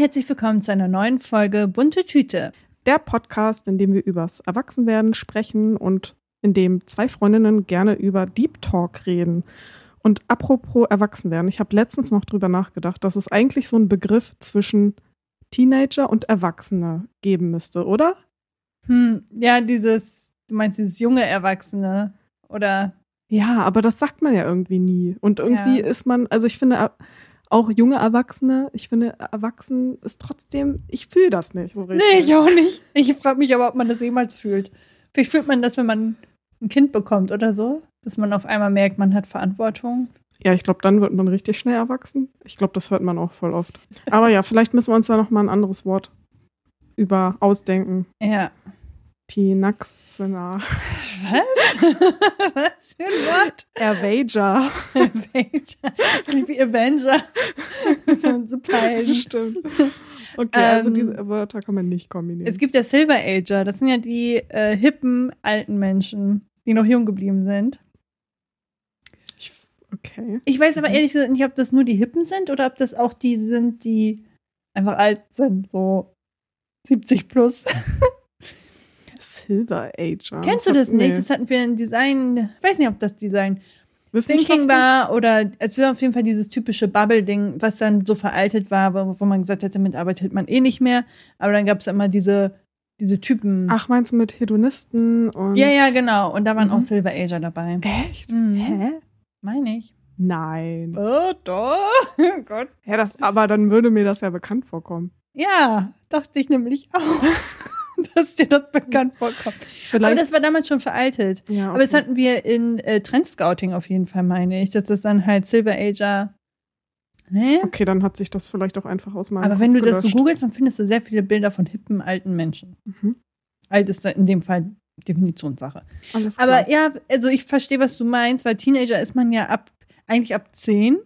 herzlich willkommen zu einer neuen Folge Bunte Tüte. Der Podcast, in dem wir übers Erwachsenwerden sprechen und in dem zwei Freundinnen gerne über Deep Talk reden. Und apropos Erwachsenwerden, ich habe letztens noch drüber nachgedacht, dass es eigentlich so einen Begriff zwischen Teenager und Erwachsene geben müsste, oder? Hm, ja, dieses, du meinst dieses junge Erwachsene oder? Ja, aber das sagt man ja irgendwie nie. Und irgendwie Ja. ist man, also ich finde auch junge Erwachsene, ich finde erwachsen ist trotzdem, ich fühle das nicht so richtig. Nee, ich auch nicht. Ich frage mich aber, ob man das jemals fühlt. Vielleicht fühlt man das, wenn man ein Kind bekommt oder so, dass man auf einmal merkt, man hat Verantwortung. Ja, ich glaube, dann wird man richtig schnell erwachsen. Ich glaube, das hört man auch voll oft. Aber ja, vielleicht müssen wir uns da noch mal ein anderes Wort über ausdenken. Ja. Tinaxena. Was? Was für ein Wort? Avenger. Avenger. Wie Avenger. Superhelden. Stimmt. Okay, also Ähm, diese Wörter kann man nicht kombinieren. Es gibt ja Silver Ager. Das sind ja die äh, hippen alten Menschen, die noch jung geblieben sind. Ich, okay. Ich weiß aber Mhm. ehrlich gesagt nicht, ob das nur die Hippen sind oder ob das auch die sind, die einfach alt sind, so 70 plus. Silver Ager. Kennst du das Nee. nicht? Das hatten wir in Design, ich weiß nicht, ob das Design Thinking war oder es war auf jeden Fall dieses typische Bubble-Ding, was dann so veraltet war, wo, wo man gesagt hat, damit arbeitet man eh nicht mehr. Aber dann gab es immer diese, diese Typen. Ach, meinst du mit Hedonisten und. ja, ja, genau. Und da waren Mhm. auch Silver Ager dabei. Echt? Mhm. Hä? Meine ich. Nein. Oh, doch. Oh Gott. Ja, das, aber dann würde mir das ja bekannt vorkommen. Ja, dachte ich nämlich auch, dass dir das bekannt vorkommt. Aber Vielleicht. das war damals schon veraltet. ja, Aber das okay. hatten wir in äh, Trendscouting auf jeden Fall, meine ich, dass das dann halt Silver Ager. Ne? Okay, dann hat sich das vielleicht auch einfach aus meinem Aber Kopf wenn du das so gelöscht. googelst, dann findest du sehr viele Bilder von hippen alten Menschen. Mhm. Alt ist in dem Fall Definitionssache. Alles klar. Aber ja, also ich verstehe, was du meinst, weil Teenager ist man ja ab, eigentlich ab 10.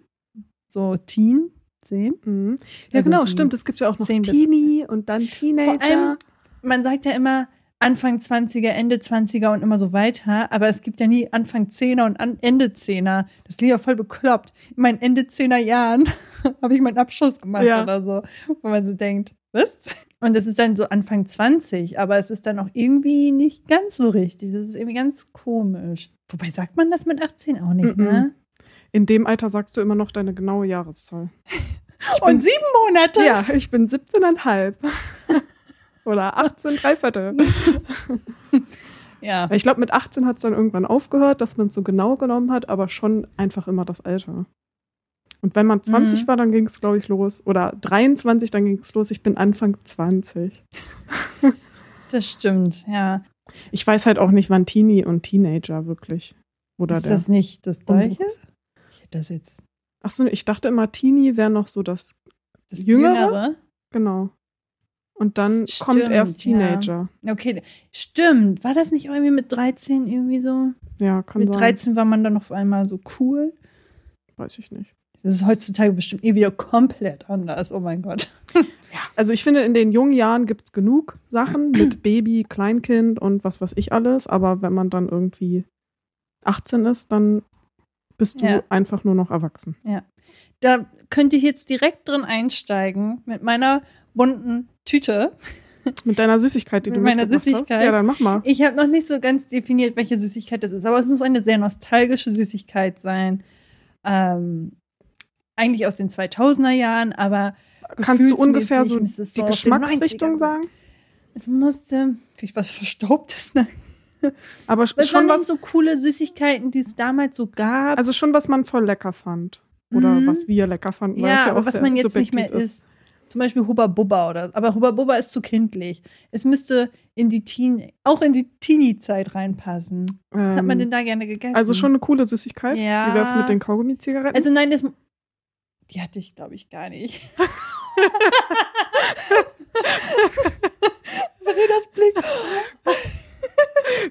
So Teen, 10. Mhm. Ja, Also genau, stimmt. Es gibt ja auch noch 10 bis- Teenie und dann Teenager. Vor allem, man sagt ja immer Anfang 20er, Ende 20er und immer so weiter, aber es gibt ja nie Anfang 10er und an Ende 10er. Das klingt ja voll bekloppt. In meinen Ende 10er Jahren habe ich meinen Abschluss gemacht Ja. oder so, wo man so denkt, was? Und das ist dann so Anfang 20, aber es ist dann auch irgendwie nicht ganz so richtig. Das ist irgendwie ganz komisch. Wobei sagt man das mit 18 auch nicht, Mhm. ne? In dem Alter sagst du immer noch deine genaue Jahreszahl. Und sieben Monate? Ja, ich bin 17,5. Oder 18, drei Viertel. Ja. Ich glaube, mit 18 hat es dann irgendwann aufgehört, dass man es so genau genommen hat, aber schon einfach immer das Alter. Und wenn man 20 Mhm. war, dann ging es, glaube ich, los. Oder 23, dann ging es los. Ich bin Anfang 20. Das stimmt, ja. Ich weiß halt auch nicht, wann Teenie und Teenager wirklich. Oder ist das nicht das Gleiche? das jetzt. Achso, ich dachte immer, Teenie wäre noch so das. Das Jüngere? Genau. Und dann kommt Stimmt, erst ja. Teenager. Okay, stimmt. War das nicht irgendwie mit 13 irgendwie so? Ja, kann mit sein. 13 war man dann auf einmal so cool. Weiß ich nicht. Das ist heutzutage bestimmt eh wieder komplett anders. Oh mein Gott. Ja, also ich finde, in den jungen Jahren gibt es genug Sachen mit Baby, Kleinkind und was weiß ich alles. Aber wenn man dann irgendwie 18 ist, dann bist du Ja. einfach nur noch erwachsen. Da könnte ich jetzt direkt drin einsteigen mit meiner bunten Tüte. Mit deiner Süßigkeit, die Mit du meiner mitgebracht Süßigkeit. Hast. Ja, dann mach mal. Ich habe noch nicht so ganz definiert, welche Süßigkeit das ist, aber es muss eine sehr nostalgische Süßigkeit sein. Ähm, eigentlich aus den 2000er Jahren, aber Kannst du ungefähr so es die den Geschmacksrichtung 90ern sagen? Es musste vielleicht was Verstaubtes. Ne? Aber Was waren schon was, so coole Süßigkeiten, die es damals so gab? also schon was man voll lecker fand. Oder Mhm. was wir lecker fanden. weil es ja, ja auch was man jetzt nicht mehr isst. Zum Beispiel Hubba Bubba oder. Aber Hubba Bubba ist zu kindlich. Es müsste in die Teen, auch in die Teenie-Zeit reinpassen. Was hat man denn da gerne gegessen? Also schon eine coole Süßigkeit. Ja. Wie wär's mit den Kaugummi-Zigaretten? Also nein, das. Die hatte ich, glaube ich, gar nicht. Verenas Blick.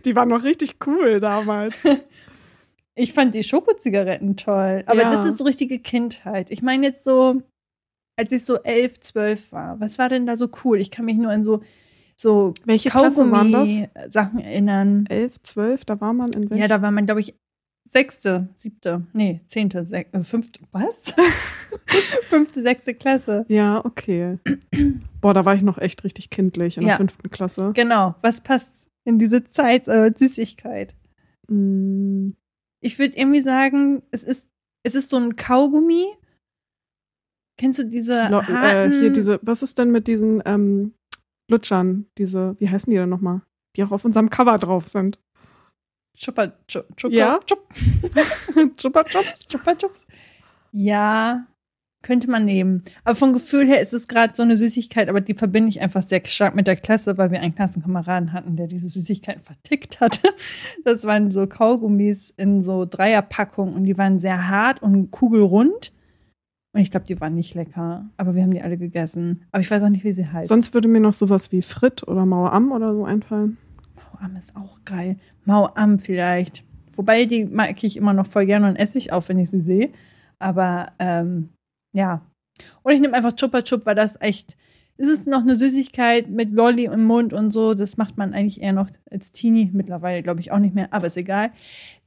die waren noch richtig cool damals. Ich fand die Schokozigaretten toll. Aber Ja. das ist so richtige Kindheit. Ich meine jetzt so, als ich so elf, zwölf war. Was war denn da so cool? Ich kann mich nur an so, so Welche Klasse waren das? Kaugummi-Sachen erinnern. 11, 12, da war man in welchem? Ja, da war man, glaube ich, sechste, siebte, nee, zehnte, sech, äh, fünfte, was? fünfte, sechste Klasse. Ja, okay. Boah, da war ich noch echt richtig kindlich in Ja. der fünften Klasse. Genau. Was passt in diese Zeit äh, Süßigkeit? Mm, Ich würde irgendwie sagen, es ist, es ist so ein Kaugummi. Kennst du diese Lo- äh, hier diese, was ist denn mit diesen ähm, Lutschern? Diese, wie heißen die denn nochmal? Die auch auf unserem Cover drauf sind. Chupa, Chup, Chupa, Ja? Chup, Chupa Chups? Chupa Chups? Ja, könnte man nehmen. Aber vom Gefühl her ist es gerade so eine Süßigkeit, aber die verbinde ich einfach sehr stark mit der Klasse, weil wir einen Klassenkameraden hatten, der diese Süßigkeiten vertickt hatte. Das waren so Kaugummis in so Dreierpackungen und die waren sehr hart und kugelrund. Und ich glaube, die waren nicht lecker. Aber wir haben die alle gegessen. Aber ich weiß auch nicht, wie sie heißen. Sonst würde mir noch sowas wie Frit oder Mauer Am oder so einfallen. Mauam ist auch geil. Mauam vielleicht. Wobei, die mag ich immer noch voll gerne und esse ich auch, wenn ich sie sehe. Aber ähm, ja. Und ich nehme einfach Chupa Chup, weil das echt. Es ist noch eine Süßigkeit mit Lolli im Mund und so. Das macht man eigentlich eher noch als Teenie. Mittlerweile glaube ich auch nicht mehr, aber ist egal.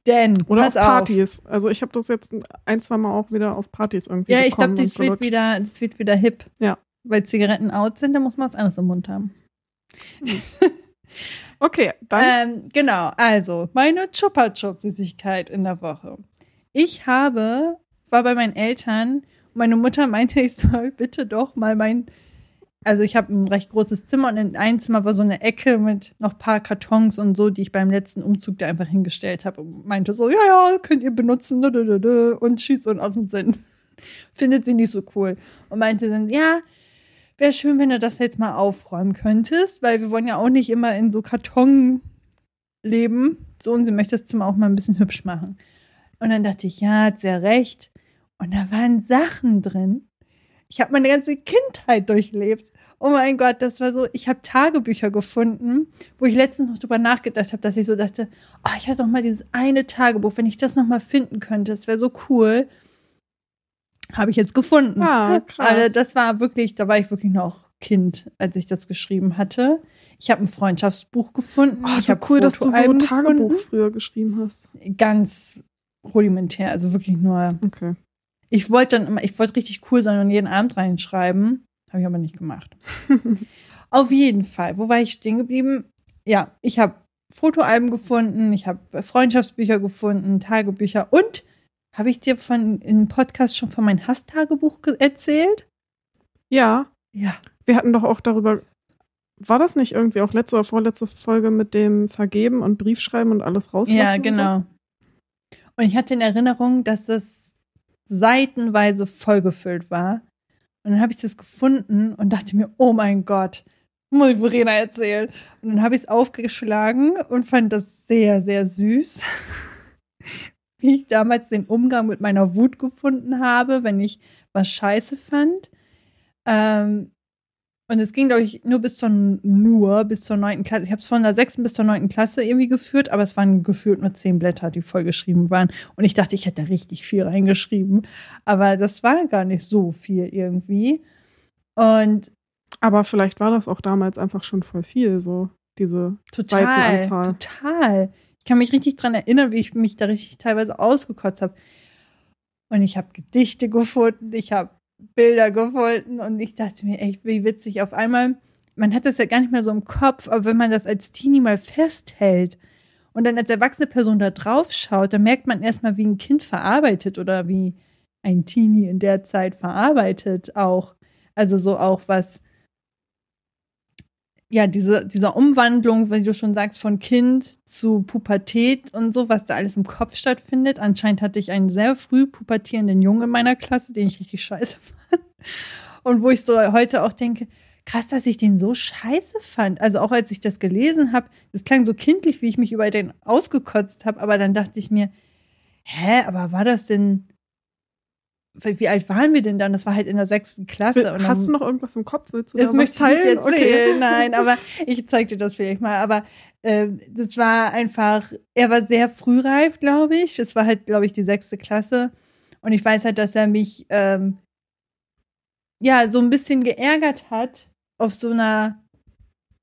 Denn, Oder pass auf auf. Partys. Also ich habe das jetzt ein, zwei Mal auch wieder auf Partys irgendwie Ja, ich glaube, das, wird wieder, das wird wieder hip. Ja. Weil Zigaretten out sind, da muss man was anderes im Mund haben. Okay, dann Ähm, genau, also meine Chupa Chup Süßigkeit in der Woche. Ich habe, war bei meinen Eltern, meine Mutter meinte, ich soll bitte doch mal mein, also ich habe ein recht großes Zimmer und in einem Zimmer war so eine Ecke mit noch ein paar Kartons und so, die ich beim letzten Umzug da einfach hingestellt habe und meinte so, ja, ja, könnt ihr benutzen, und tschüss und aus dem Sinn. Findet sie nicht so cool. Und meinte dann, ja, wäre schön, wenn du das jetzt mal aufräumen könntest, weil wir wollen ja auch nicht immer in so Karton leben. So, und sie möchte das Zimmer auch mal ein bisschen hübsch machen. Und dann dachte ich, ja, hat ja recht. Und da waren Sachen drin. Ich habe meine ganze Kindheit durchlebt. Oh mein Gott, das war so, ich habe Tagebücher gefunden, wo ich letztens noch drüber nachgedacht habe, dass ich so dachte, oh, ich hatte doch mal dieses eine Tagebuch, wenn ich das noch mal finden könnte, das wäre so cool. Habe ich jetzt gefunden. Ah, krass. Also das war wirklich, da war ich wirklich noch Kind, als ich das geschrieben hatte. Ich habe ein Freundschaftsbuch gefunden. oh, ich so cool, dass du so ein Tagebuch gefunden. früher geschrieben hast. Ganz rudimentär, also wirklich nur. Okay. Ich wollte dann immer, ich wollte richtig cool sein und jeden Abend reinschreiben. Habe ich aber nicht gemacht. Auf jeden Fall. Wo war ich stehen geblieben? Ja, ich habe Fotoalben gefunden, ich habe Freundschaftsbücher gefunden, Tagebücher und habe ich dir von im Podcast schon von meinem Hasstagebuch ge- erzählt? Ja, Ja. wir hatten doch auch darüber. War das nicht irgendwie auch letzte oder vorletzte Folge mit dem Vergeben und Briefschreiben und alles rauslassen? Ja, und genau. Und ich hatte in Erinnerung, dass es seitenweise vollgefüllt war. Und dann habe ich das gefunden und dachte mir, oh mein Gott, muss ich Verena erzählen. Und dann habe ich es aufgeschlagen und fand das sehr, sehr süß. Wie ich damals den Umgang mit meiner Wut gefunden habe, wenn ich was scheiße fand. Ähm, und es ging, glaube ich, nur bis zur nur bis zur neunten Klasse. Ich habe es von der sechsten bis zur neunten Klasse irgendwie geführt, aber es waren gefühlt nur zehn Blätter, die vollgeschrieben waren. Und ich dachte, ich hätte richtig viel reingeschrieben. Aber das war gar nicht so viel irgendwie. Und Aber vielleicht war das auch damals einfach schon voll viel, so diese total, Seitenanzahl. total. Ich kann mich richtig dran erinnern, wie ich mich da richtig teilweise ausgekotzt habe. Und ich habe Gedichte gefunden, ich habe Bilder gefunden und ich dachte mir, echt, wie witzig. Auf einmal, man hat das ja gar nicht mehr so im Kopf, aber wenn man das als Teenie mal festhält und dann als erwachsene Person da drauf schaut, dann merkt man erstmal, wie ein Kind verarbeitet oder wie ein Teenie in der Zeit verarbeitet auch. Also so auch was, ja, diese, diese Umwandlung, wie du schon sagst, von Kind zu Pubertät und so, was da alles im Kopf stattfindet. Anscheinend hatte ich einen sehr früh pubertierenden Jungen in meiner Klasse, den ich richtig scheiße fand. Und wo ich so heute auch denke, krass, dass ich den so scheiße fand. Also auch als ich das gelesen habe, das klang so kindlich, wie ich mich über den ausgekotzt habe, aber dann dachte ich mir, hä, aber war das denn, wie alt waren wir denn dann? Das war halt in der sechsten Klasse. Hast dann, du noch irgendwas im Kopf? Willst du das möchte ich nicht erzählen, nein, aber ich zeig dir das vielleicht mal. Aber äh, das war einfach, er war sehr frühreif, glaube ich. Das war halt, glaube ich, die sechste Klasse. Und ich weiß halt, dass er mich ähm, ja so ein bisschen geärgert hat auf so einer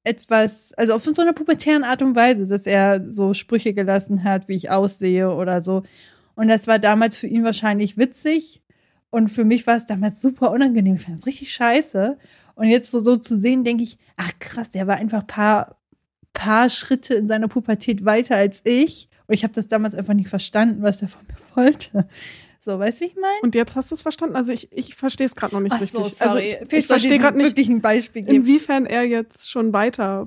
etwas, also auf so einer pubertären Art und Weise, dass er so Sprüche gelassen hat, wie ich aussehe oder so. Und das war damals für ihn wahrscheinlich witzig. Und für mich war es damals super unangenehm. Ich fand es richtig scheiße. Und jetzt so, so zu sehen, denke ich, ach krass, der war einfach ein paar, paar Schritte in seiner Pubertät weiter als ich. Und ich habe das damals einfach nicht verstanden, was er von mir wollte. So, weißt du, wie ich meine? Und jetzt hast du es verstanden? Also ich, ich verstehe es gerade noch nicht Ach richtig. so, sorry. Also ich, ich verstehe gerade nicht, wirklich ein Beispiel geben. inwiefern er jetzt schon weiter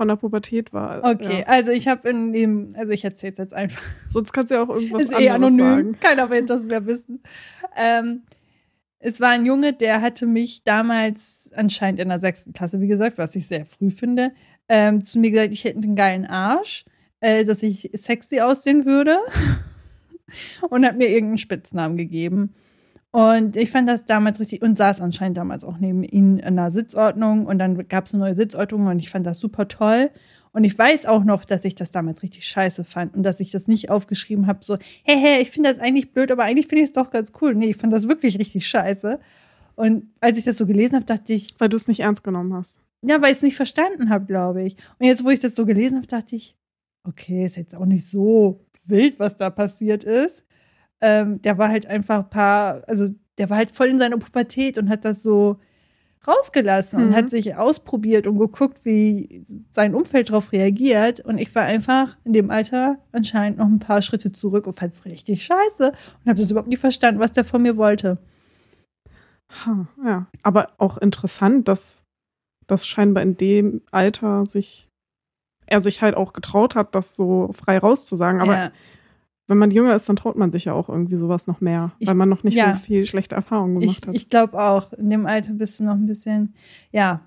von der Pubertät war. Okay, Ja. also ich habe in dem, also ich erzähle es jetzt einfach. Sonst kannst du ja auch irgendwas ist eh anonym. sagen. Keiner wird das mehr wissen. Ähm, es war ein Junge, der hatte mich damals anscheinend in der sechsten Klasse, wie gesagt, was ich sehr früh finde, ähm, zu mir gesagt, ich hätte einen geilen Arsch, äh, dass ich sexy aussehen würde und hat mir irgendeinen Spitznamen gegeben. Und ich fand das damals richtig und saß anscheinend damals auch neben ihm in einer Sitzordnung und dann gab es eine neue Sitzordnung und ich fand das super toll. Und ich weiß auch noch, dass ich das damals richtig scheiße fand und dass ich das nicht aufgeschrieben habe, so, hey, hey, ich finde das eigentlich blöd, aber eigentlich finde ich es doch ganz cool. Nee, ich fand das wirklich richtig scheiße. Und als ich das so gelesen habe, dachte ich, Weil du es nicht ernst genommen hast. ja, weil ich es nicht verstanden habe, glaube ich. Und jetzt, wo ich das so gelesen habe, dachte ich, okay, ist jetzt auch nicht so wild, was da passiert ist. Ähm, der war halt einfach ein paar, also der war halt voll in seiner Pubertät und hat das so rausgelassen und Mhm. hat sich ausprobiert und geguckt, wie sein Umfeld darauf reagiert. Und ich war einfach in dem Alter anscheinend noch ein paar Schritte zurück und fand es richtig scheiße und habe das überhaupt nicht verstanden, was der von mir wollte. Ha, ja. Aber auch interessant, dass das scheinbar in dem Alter sich er sich halt auch getraut hat, das so frei rauszusagen. Aber ja. Wenn man jünger ist, dann traut man sich ja auch irgendwie sowas noch mehr, Ich- weil man noch nicht ja. so viel schlechte Erfahrungen gemacht Ich, hat. ich glaube auch. In dem Alter bist du noch ein bisschen, ja.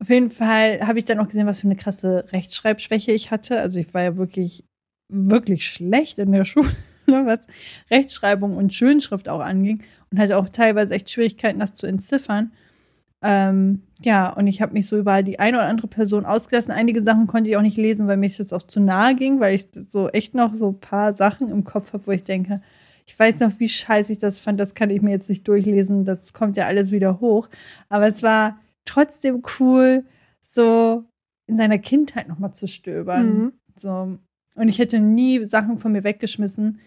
Auf jeden Fall habe ich dann auch gesehen, was für eine krasse Rechtschreibschwäche ich hatte. Also ich war ja wirklich, wirklich schlecht in der Schule, was Rechtschreibung und Schönschrift auch anging. Und hatte auch teilweise echt Schwierigkeiten, das zu entziffern. Ähm, ja, und ich habe mich so über die eine oder andere Person ausgelassen. Einige Sachen konnte ich auch nicht lesen, weil mir das auch zu nahe ging, weil ich so echt noch so ein paar Sachen im Kopf habe, wo ich denke, ich weiß noch, wie scheiße ich das fand, das kann ich mir jetzt nicht durchlesen, das kommt ja alles wieder hoch. Aber es war trotzdem cool, so in seiner Kindheit nochmal zu stöbern. Mhm. So. Und ich hätte nie Sachen von mir weggeschmissen.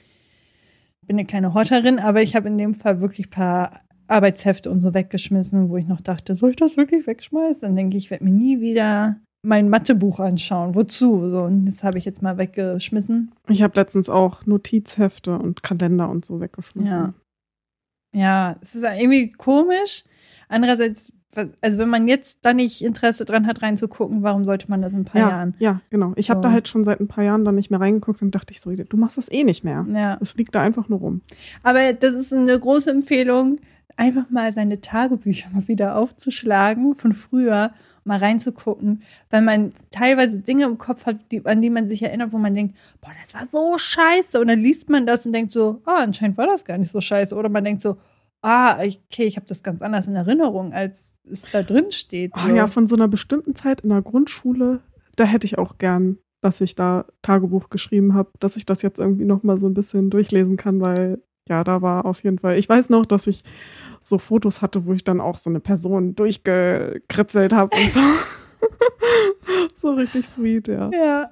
Bin eine kleine Horterin, aber ich habe in dem Fall wirklich ein paar Arbeitshefte und so weggeschmissen, wo ich noch dachte, soll ich das wirklich wegschmeißen? Dann denke ich, ich werde mir nie wieder mein Mathebuch anschauen. Wozu? So, und das habe ich jetzt mal weggeschmissen. Ich habe letztens auch Notizhefte und Kalender und so weggeschmissen. Ja. Ja, es ist irgendwie komisch. Andererseits, also wenn man jetzt da nicht Interesse dran hat, reinzugucken, warum sollte man das in ein paar ja, Jahren? ja, genau. Ich habe So. da halt schon seit ein paar Jahren dann nicht mehr reingeguckt und dachte ich so, du machst das eh nicht mehr. Ja. Es liegt da einfach nur rum. Aber das ist eine große Empfehlung, einfach mal seine Tagebücher mal wieder aufzuschlagen von früher, mal reinzugucken, weil man teilweise Dinge im Kopf hat, die, an die man sich erinnert, wo man denkt, boah, das war so scheiße. Und dann liest man das und denkt so, ah, anscheinend war das gar nicht so scheiße. Oder man denkt so, ah, okay, ich habe das ganz anders in Erinnerung, als es da drin steht. Oh So. ja, von so einer bestimmten Zeit in der Grundschule, da hätte ich auch gern, dass ich da Tagebuch geschrieben habe, dass ich das jetzt irgendwie noch mal so ein bisschen durchlesen kann, weil ja, da war auf jeden Fall. Ich weiß noch, dass ich so Fotos hatte, wo ich dann auch so eine Person durchgekritzelt habe und so. so richtig sweet, ja. Ja.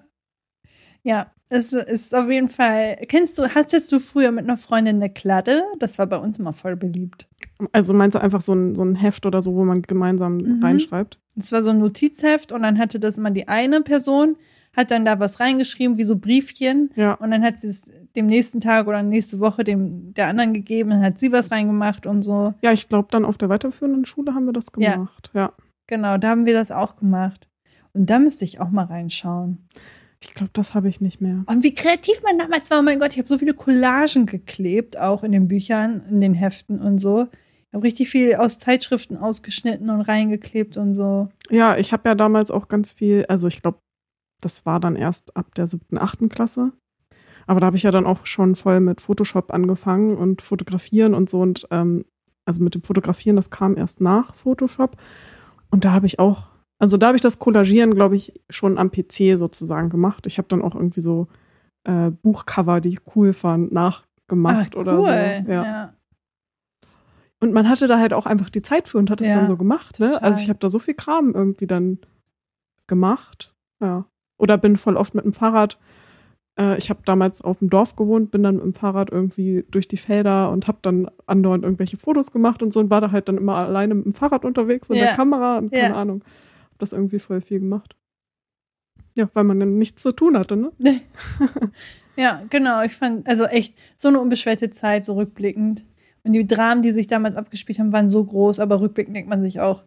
Ja, es ist auf jeden Fall. Kennst du, hattest du früher mit einer Freundin eine Kladde? Das war bei uns immer voll beliebt. Also meinst du einfach so ein, so ein Heft oder so, wo man gemeinsam Mhm. reinschreibt? Es war so ein Notizheft und dann hatte das immer die eine Person, hat dann da was reingeschrieben, wie so Briefchen. Ja. Und dann hat sie es dem nächsten Tag oder nächste Woche dem der anderen gegeben, dann hat sie was reingemacht und so. Ja, ich glaube, dann auf der weiterführenden Schule haben wir das Ja. gemacht. ja. Genau, da haben wir das auch gemacht. Und da müsste ich auch mal reinschauen. Ich glaube, das habe ich nicht mehr. Und wie kreativ man damals war, oh mein Gott, ich habe so viele Collagen geklebt, auch in den Büchern, in den Heften und so. Ich habe richtig viel aus Zeitschriften ausgeschnitten und reingeklebt und so. Ja, ich habe ja damals auch ganz viel, also ich glaube, das war dann erst ab der siebten, achten Klasse. Aber da habe ich ja dann auch schon voll mit Photoshop angefangen und fotografieren und so. Und ähm, also mit dem Fotografieren, das kam erst nach Photoshop. Und da habe ich auch, also da habe ich das Collagieren, glaube ich, schon am PC sozusagen gemacht. Ich habe dann auch irgendwie so äh, Buchcover, die ich cool fand, nachgemacht Ach, oder so. Ja. ja. Und man hatte da halt auch einfach die Zeit für und hat es Ja, dann so gemacht. Ne? Also ich habe da so viel Kram irgendwie dann gemacht. Ja. Oder bin voll oft mit dem Fahrrad Äh, ich habe damals auf dem Dorf gewohnt, bin dann mit dem Fahrrad irgendwie durch die Felder und habe dann andauernd irgendwelche Fotos gemacht und so und war da halt dann immer alleine mit dem Fahrrad unterwegs und Ja. der Kamera und keine Ja. Ahnung. Hab das irgendwie voll viel gemacht. Ja, weil man dann nichts zu tun hatte, ne? Ja, genau. Ich fand, also echt, so eine unbeschwerte Zeit, so rückblickend. Und die Dramen, die sich damals abgespielt haben, waren so groß, aber rückblickend denkt man sich auch,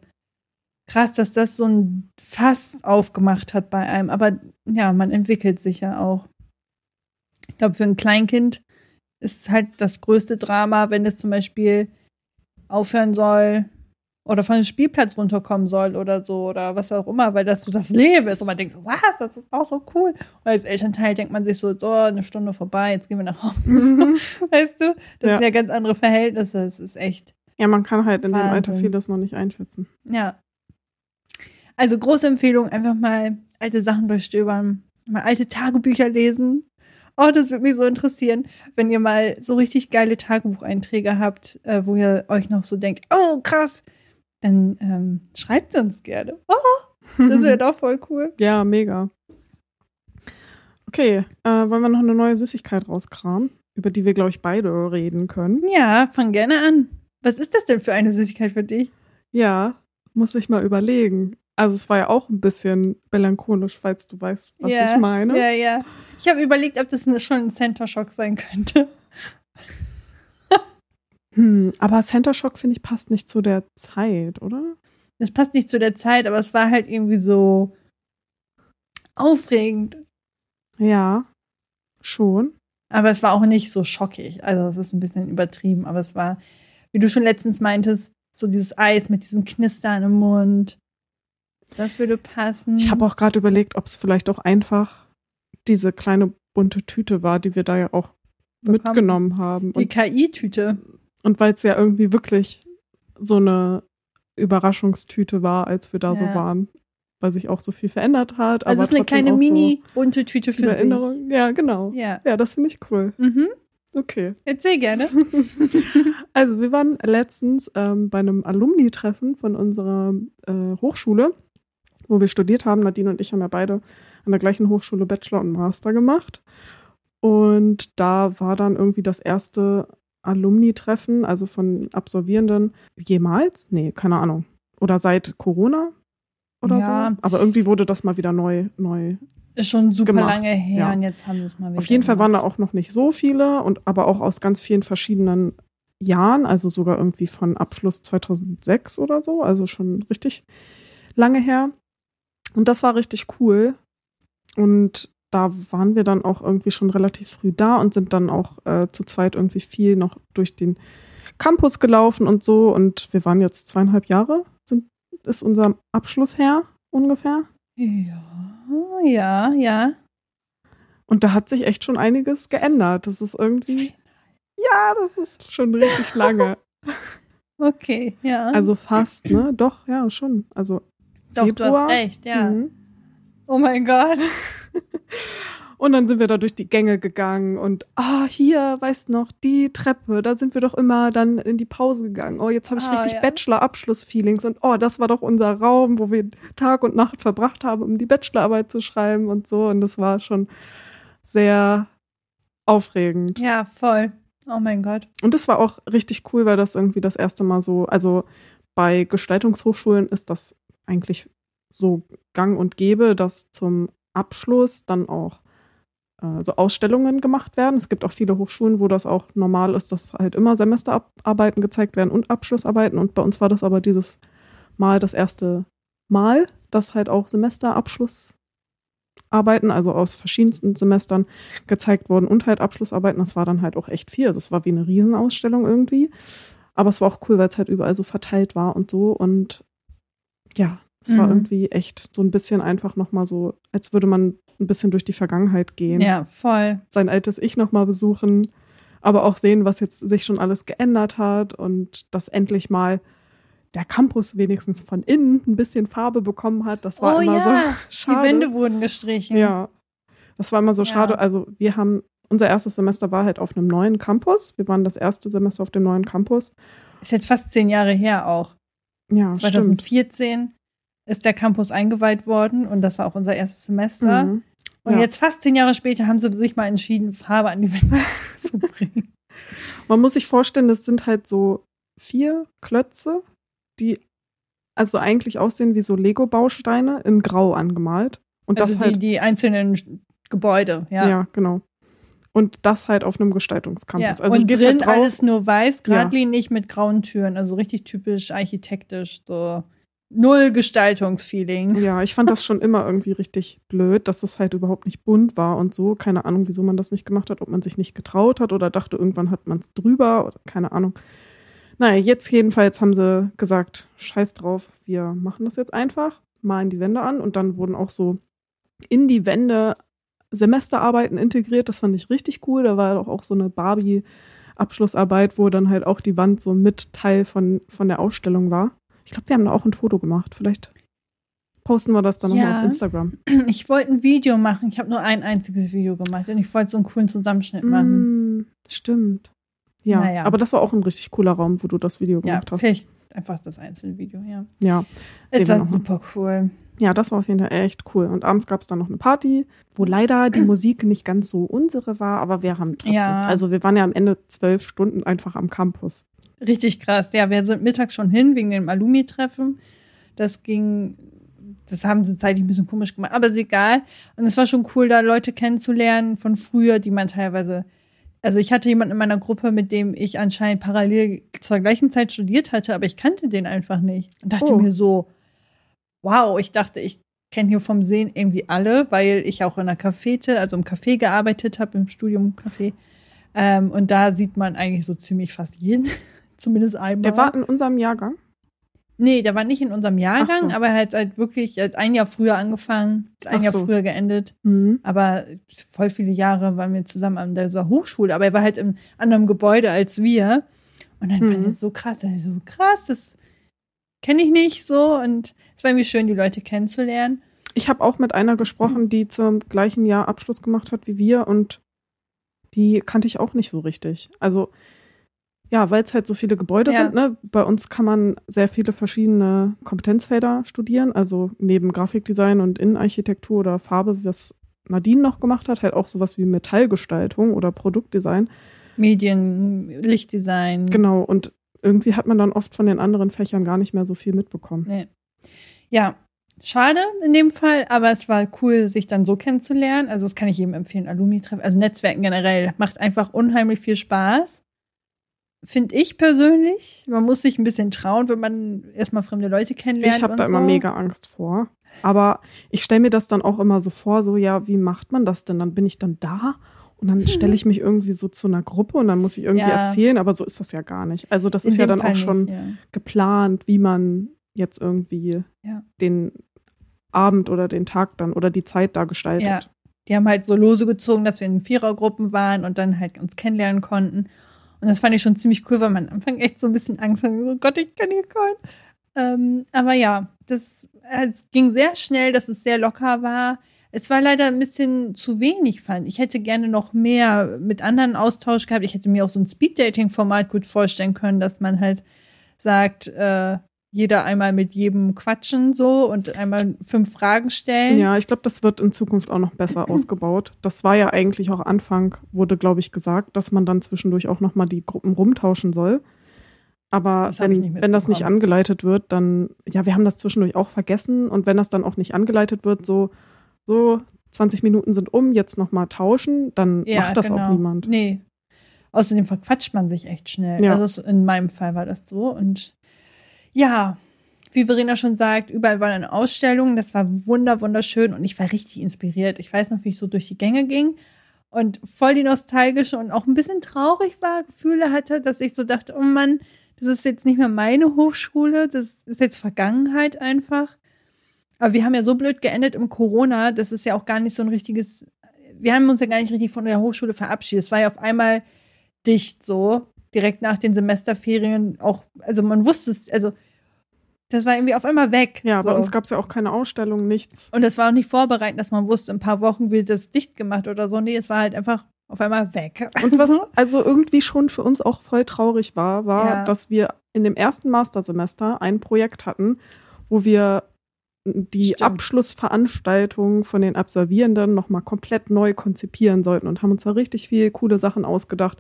krass, dass das so ein Fass aufgemacht hat bei einem. Aber ja, man entwickelt sich ja auch. Ich glaube, für ein Kleinkind ist halt das größte Drama, wenn es zum Beispiel aufhören soll oder von dem Spielplatz runterkommen soll oder so oder was auch immer, weil das so das Leben ist und man denkt so, was, das ist auch so cool. Und als Elternteil denkt man sich so, so, eine Stunde vorbei, jetzt gehen wir nach Hause. Weißt du? Das Ja. sind ja ganz andere Verhältnisse. Es ist echt, Ja, man kann halt in dem Alter Wahnsinn. vieles noch nicht einschätzen. ja. Also große Empfehlung, einfach mal alte Sachen durchstöbern, mal alte Tagebücher lesen. Oh, das würde mich so interessieren, wenn ihr mal so richtig geile Tagebucheinträge habt, äh, wo ihr euch noch so denkt, oh krass, dann ähm, schreibt uns gerne. Oh, das wäre doch voll cool. ja, mega. Okay, äh, wollen wir noch eine neue Süßigkeit rauskramen, über die wir, glaube ich, beide reden können? Ja, fang gerne an. Was ist das denn für eine Süßigkeit für dich? Ja, muss ich mal überlegen. Also es war ja auch ein bisschen melancholisch, falls du weißt, was Ja, ich meine. Ja, ja. Ich habe überlegt, ob das schon ein Center Shock sein könnte. Hm, aber Center Shock, finde ich, passt nicht zu der Zeit, oder? Das passt nicht zu der Zeit, aber es war halt irgendwie so aufregend. Ja, schon. Aber es war auch nicht so schockig. Also es ist ein bisschen übertrieben, aber es war, wie du schon letztens meintest, so dieses Eis mit diesem Knistern im Mund. Das würde passen. Ich habe auch gerade überlegt, ob es vielleicht auch einfach diese kleine bunte Tüte war, die wir da ja auch Bekommen. mitgenommen haben. die KI-Tüte. und weil es ja irgendwie wirklich so eine Überraschungstüte war, als wir da so Ja. waren, weil sich auch so viel verändert hat. Also es ist eine kleine auch mini bunte Tüte so für eine sich. Erinnerung. Ja, genau. Ja. Ja, das finde ich cool. Mhm. Okay. Erzähl gerne. Also wir waren letztens ähm, bei einem Alumni-Treffen von unserer äh, Hochschule, wo wir studiert haben. Nadine und ich haben ja beide an der gleichen Hochschule Bachelor und Master gemacht. Und da war dann irgendwie das erste Alumni-Treffen, also von Absolvierenden jemals? Nee, keine Ahnung. Oder seit Corona oder Ja. so. Aber irgendwie wurde das mal wieder neu, neu Ist schon super Gemacht, lange her ja. und jetzt haben wir es mal wieder Auf jeden Fall waren da gemacht. auch noch nicht so viele und aber auch aus ganz vielen verschiedenen Jahren, also sogar irgendwie von Abschluss 2006 oder so, also schon richtig lange her. Und das war richtig cool. Und da waren wir dann auch irgendwie schon relativ früh da und sind dann auch äh, zu zweit irgendwie viel noch durch den Campus gelaufen und so. Und wir waren jetzt zweieinhalb Jahre, sind, ist unser Abschluss her ungefähr. Ja, ja, ja. Und da hat sich echt schon einiges geändert. Das ist irgendwie. Ja, das ist schon richtig lange. Okay, ja. Also fast, ne? Doch, ja, schon. Also Doch, du Februar. hast recht, ja. Mhm. Oh mein Gott. Und dann sind wir da durch die Gänge gegangen und ah, hier, weißt du noch, die Treppe, da sind wir doch immer dann in die Pause gegangen. Oh, jetzt habe ich Ah, richtig ja. Bachelor-Abschluss-Feelings und oh, das war doch unser Raum, wo wir Tag und Nacht verbracht haben, um die Bachelorarbeit zu schreiben und so. Und das war schon sehr aufregend. Ja, voll. Oh mein Gott. Und das war auch richtig cool, weil das irgendwie das erste Mal so, also bei Gestaltungshochschulen ist das eigentlich so gang und gäbe, dass zum Abschluss dann auch äh, so Ausstellungen gemacht werden. Es gibt auch viele Hochschulen, wo das auch normal ist, dass halt immer Semesterarbeiten gezeigt werden und Abschlussarbeiten. Und bei uns war das aber dieses Mal das erste Mal, dass halt auch Semesterabschlussarbeiten, also aus verschiedensten Semestern gezeigt wurden und halt Abschlussarbeiten. Das war dann halt auch echt viel. Also es war wie eine Riesenausstellung irgendwie. Aber es war auch cool, weil es halt überall so verteilt war und so. Und ja, es war Mhm. irgendwie echt so ein bisschen einfach nochmal so, als würde man ein bisschen durch die Vergangenheit gehen. Ja, voll. Sein altes Ich nochmal besuchen, aber auch sehen, was jetzt sich schon alles geändert hat und dass endlich mal der Campus wenigstens von innen ein bisschen Farbe bekommen hat. Das war oh immer ja, so die schade. Wände wurden gestrichen. Ja. Das war immer so Ja. schade. Also wir haben, unser erstes Semester war halt auf einem neuen Campus. Wir waren das erste Semester auf dem neuen Campus. Ist jetzt fast zehn Jahre her auch. Ja, stimmt. 2014 ist der Campus eingeweiht worden und das war auch unser erstes Semester. Mhm. Und Ja. jetzt fast zehn Jahre später haben sie sich mal entschieden, Farbe an die Wände zu bringen. Man muss sich vorstellen, das sind halt so vier Klötze, die also eigentlich aussehen wie so Lego-Bausteine in Grau angemalt. Und also das die, halt, die einzelnen Gebäude, ja. ja. genau. Und das halt auf einem Gestaltungscampus. Ja, Also und gehst drin halt drauf, alles nur weiß, Ja. geradlinig mit grauen Türen. Also richtig typisch architektisch, so null Gestaltungsfeeling. Ja, ich fand das schon immer irgendwie richtig blöd, dass es halt überhaupt nicht bunt war und so. Keine Ahnung, wieso man das nicht gemacht hat, ob man sich nicht getraut hat oder dachte, irgendwann hat man es drüber oder keine Ahnung. Naja, jetzt jedenfalls haben sie gesagt, scheiß drauf, wir machen das jetzt einfach, malen die Wände an und dann wurden auch so in die Wände Semesterarbeiten integriert. Das fand ich richtig cool. Da war auch, auch so eine Barbie-Abschlussarbeit, wo dann halt auch die Wand so mit Teil von, von der Ausstellung war. Ich glaube, wir haben da auch ein Foto gemacht. Vielleicht posten wir das dann nochmal Ja. auf Instagram. Ich wollte ein Video machen. Ich habe nur ein einziges Video gemacht und ich wollte so einen coolen Zusammenschnitt machen. Mm, stimmt. Ja, Naja. aber das war auch ein richtig cooler Raum, wo du das Video Ja, gemacht hast. vielleicht einfach das einzelne Video, ja. Ja, Es war super cool. Ja, das war auf jeden Fall echt cool. Und abends gab es dann noch eine Party, wo leider die Musik nicht ganz so unsere war, aber wir haben trotzdem. Ja. Also wir waren ja am Ende zwölf Stunden einfach am Campus. Richtig krass. Ja, wir sind mittags schon hin wegen dem Alumi-Treffen. Das ging, das haben sie zeitlich ein bisschen komisch gemacht, aber ist egal. Und es war schon cool, da Leute kennenzulernen von früher, die man teilweise. Also ich hatte jemanden in meiner Gruppe, mit dem ich anscheinend parallel zur gleichen Zeit studiert hatte, aber ich kannte den einfach nicht. Und dachte Oh. mir so, wow, ich dachte, ich kenne hier vom Sehen irgendwie alle, weil ich auch in einer Cafete, also im Café gearbeitet habe, im Studium Café. Ähm, und da sieht man eigentlich so ziemlich fast jeden. Zumindest einmal. Der war in unserem Jahrgang. Nee, der war nicht in unserem Jahrgang, so. aber er hat halt wirklich als ein Jahr früher angefangen, ein Ach Jahr so. früher geendet. Mhm. Aber voll viele Jahre waren wir zusammen an dieser Hochschule, aber er war halt im anderen Gebäude als wir. Und dann Mhm. fand ich es so krass, ist so krass, das kenne ich nicht so. Und es war irgendwie schön, die Leute kennenzulernen. Ich habe auch mit einer gesprochen, die zum gleichen Jahr Abschluss gemacht hat wie wir und die kannte ich auch nicht so richtig. Also ja, weil es halt so viele Gebäude Ja. sind. Ne? Bei uns kann man sehr viele verschiedene Kompetenzfelder studieren. Also neben Grafikdesign und Innenarchitektur oder Farbe, was Nadine noch gemacht hat, halt auch sowas wie Metallgestaltung oder Produktdesign. Medien, Lichtdesign. Genau. Und irgendwie hat man dann oft von den anderen Fächern gar nicht mehr so viel mitbekommen. Nee. Ja, schade in dem Fall, aber es war cool, sich dann so kennenzulernen. Also das kann ich jedem empfehlen, Alumni-Treffen. Also Netzwerken generell macht einfach unheimlich viel Spaß. Finde ich persönlich. Man muss sich ein bisschen trauen, wenn man erstmal fremde Leute kennenlernt. Ich habe da immer so. mega Angst vor. Aber ich stelle mir das dann auch immer so vor, so ja, wie macht man das denn? Dann bin ich dann da und dann stelle ich mich irgendwie so zu einer Gruppe und dann muss ich irgendwie Ja. erzählen, aber so ist das ja gar nicht. Also das In ist ja dann Fall auch schon nicht, ja. geplant, wie man jetzt irgendwie Ja. den Abend oder den Tag dann oder die Zeit da gestaltet. Ja. Die haben halt so Lose gezogen, dass wir in Vierergruppen waren und dann halt uns kennenlernen konnten. Und das fand ich schon ziemlich cool, weil man am Anfang echt so ein bisschen Angst hatte. So, Gott, ich kann hier keinen. Ähm, aber ja, das es ging sehr schnell, dass es sehr locker war. Es war leider ein bisschen zu wenig, fand ich. Hätte gerne noch mehr mit anderen Austausch gehabt. Ich hätte mir auch so ein Speed-Dating-Format gut vorstellen können, dass man halt sagt, äh, jeder einmal mit jedem quatschen so und einmal fünf Fragen stellen. Ja, ich glaube, das wird in Zukunft auch noch besser ausgebaut. Das war ja eigentlich auch Anfang, wurde, glaube ich, gesagt, dass man dann zwischendurch auch nochmal die Gruppen rumtauschen soll. Aber wenn, wenn das nicht angeleitet wird, dann, ja, wir haben das zwischendurch auch vergessen. Und wenn das dann auch nicht angeleitet wird, so, so 20 Minuten sind um, jetzt nochmal tauschen, dann macht das auch niemand. genau. Nee. Außerdem verquatscht man sich echt schnell. Ja. Also in meinem Fall war das so. Und ja, wie Verena schon sagt, überall waren eine Ausstellung. Das war wunder, wunderschön und ich war richtig inspiriert. Ich weiß noch, wie ich so durch die Gänge ging und voll die nostalgische und auch ein bisschen traurig war, Gefühle hatte, dass ich so dachte, oh Mann, das ist jetzt nicht mehr meine Hochschule, das ist jetzt Vergangenheit einfach. Aber wir haben ja so blöd geendet im Corona, das ist ja auch gar nicht so ein richtiges, wir haben uns ja gar nicht richtig von der Hochschule verabschiedet. Es war ja auf einmal dicht so, direkt nach den Semesterferien auch, also man wusste es, also das war irgendwie auf einmal weg. Ja, so. bei uns gab es ja auch keine Ausstellung, nichts. Und es war auch nicht vorbereitet, dass man wusste, in ein paar Wochen wird das dicht gemacht oder so. Nee, es war halt einfach auf einmal weg. Und was also irgendwie schon für uns auch voll traurig war, war, Ja. dass wir in dem ersten Mastersemester ein Projekt hatten, wo wir die Stimmt. Abschlussveranstaltung von den Absolvierenden nochmal komplett neu konzipieren sollten und haben uns da richtig viel coole Sachen ausgedacht.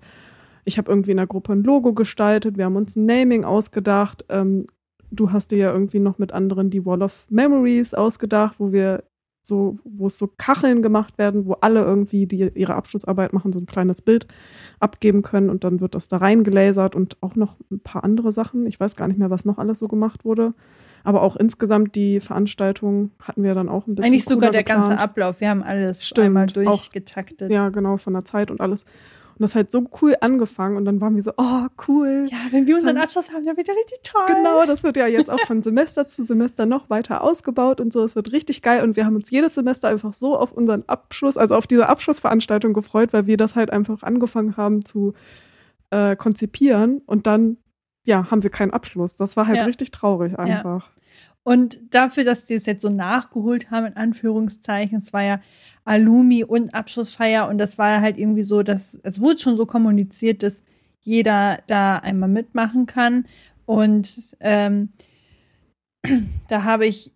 Ich habe irgendwie in der Gruppe ein Logo gestaltet, wir haben uns ein Naming ausgedacht. Ähm, du hast dir ja irgendwie noch mit anderen die Wall of Memories ausgedacht, wo wir so, wo es so Kacheln gemacht werden, wo alle irgendwie die ihre Abschlussarbeit machen, so ein kleines Bild abgeben können und dann wird das da reingelasert und auch noch ein paar andere Sachen. Ich weiß gar nicht mehr, was noch alles so gemacht wurde. Aber auch insgesamt die Veranstaltung hatten wir dann auch ein bisschen. Eigentlich sogar der ganze geplant. Ablauf. Wir haben alles Stimmt, einmal auch- durchgetaktet. Ja, genau, von der Zeit und alles. Und das hat so cool angefangen und dann waren wir so, oh, cool. Ja, wenn wir unseren Abschluss haben, dann wird er richtig toll. Genau, das wird ja jetzt auch von Semester zu Semester noch weiter ausgebaut und so. Es wird richtig geil und wir haben uns jedes Semester einfach so auf unseren Abschluss, also auf diese Abschlussveranstaltung gefreut, weil wir das halt einfach angefangen haben zu äh, konzipieren und dann, ja, haben wir keinen Abschluss. Das war halt Ja. richtig traurig einfach. Und dafür, dass die es jetzt so nachgeholt haben, in Anführungszeichen, es war ja Alumi und Abschlussfeier und das war halt irgendwie so, dass es wurde schon so kommuniziert, dass jeder da einmal mitmachen kann. Und ähm, da habe ich,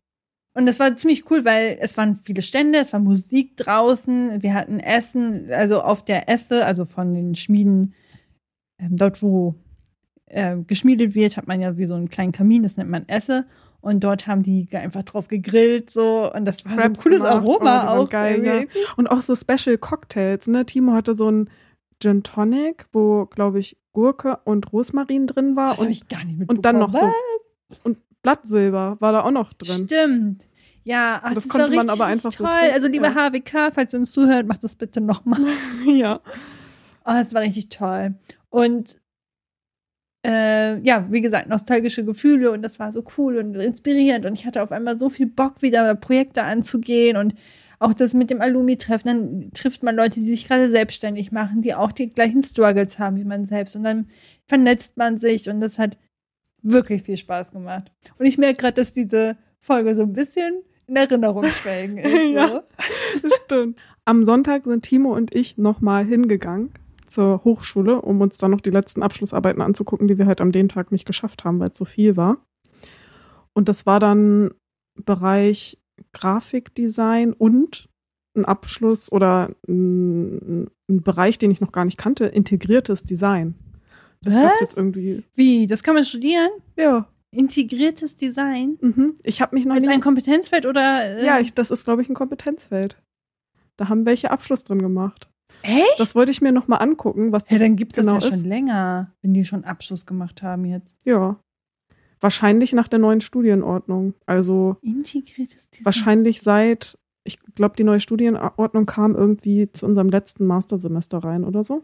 und das war ziemlich cool, weil es waren viele Stände, es war Musik draußen, wir hatten Essen, also auf der Esse, also von den Schmieden, ähm, dort wo äh, geschmiedet wird, hat man ja wie so einen kleinen Kamin, das nennt man Esse. Und dort haben die einfach drauf gegrillt so und das war Crabs so ein cooles gemacht, oh, Aroma waren auch. geil, ja. Und auch so Special Cocktails, ne? Timo hatte so ein Gin Tonic, wo, glaube ich, Gurke und Rosmarin drin war Das habe und, ich gar nicht mitbekommen. und dann noch so und Blattsilber war da auch noch drin. Stimmt. Ja, ach, Das war konnte man aber einfach so toll. trinken, also liebe ja. HWK, falls ihr uns zuhört, macht das bitte nochmal. ja. Oh, das war richtig toll. Und äh, ja, wie gesagt, nostalgische Gefühle und das war so cool und inspirierend und ich hatte auf einmal so viel Bock, wieder Projekte anzugehen und auch das mit dem Alumi-Treffen, dann trifft man Leute, die sich gerade selbstständig machen, die auch die gleichen Struggles haben wie man selbst und dann vernetzt man sich und das hat wirklich viel Spaß gemacht. Und ich merke gerade, dass diese Folge so ein bisschen in Erinnerung schwelgen ist. Ja. So. Das stimmt. Am Sonntag sind Timo und ich nochmal hingegangen zur Hochschule, um uns dann noch die letzten Abschlussarbeiten anzugucken, die wir halt am den Tag nicht geschafft haben, weil es so viel war. Und das war dann Bereich Grafikdesign und ein Abschluss oder ein, ein Bereich, den ich noch gar nicht kannte, integriertes Design. Das gab jetzt irgendwie. Wie? Das kann man studieren? Ja. Integriertes Design? Mhm. Ich habe mich noch Als nie ein Kompetenzfeld oder? äh, Ja, ich, das ist, glaube ich, ein Kompetenzfeld. Da haben welche Abschluss drin gemacht. Echt? Das wollte ich mir noch mal angucken, was ja, das dann gibt es genau das ja ist. schon länger, wenn die schon Abschluss gemacht haben jetzt. Ja. Wahrscheinlich nach der neuen Studienordnung. Also Integriertes Design. wahrscheinlich seit, ich glaube, die neue Studienordnung kam irgendwie zu unserem letzten Mastersemester rein oder so.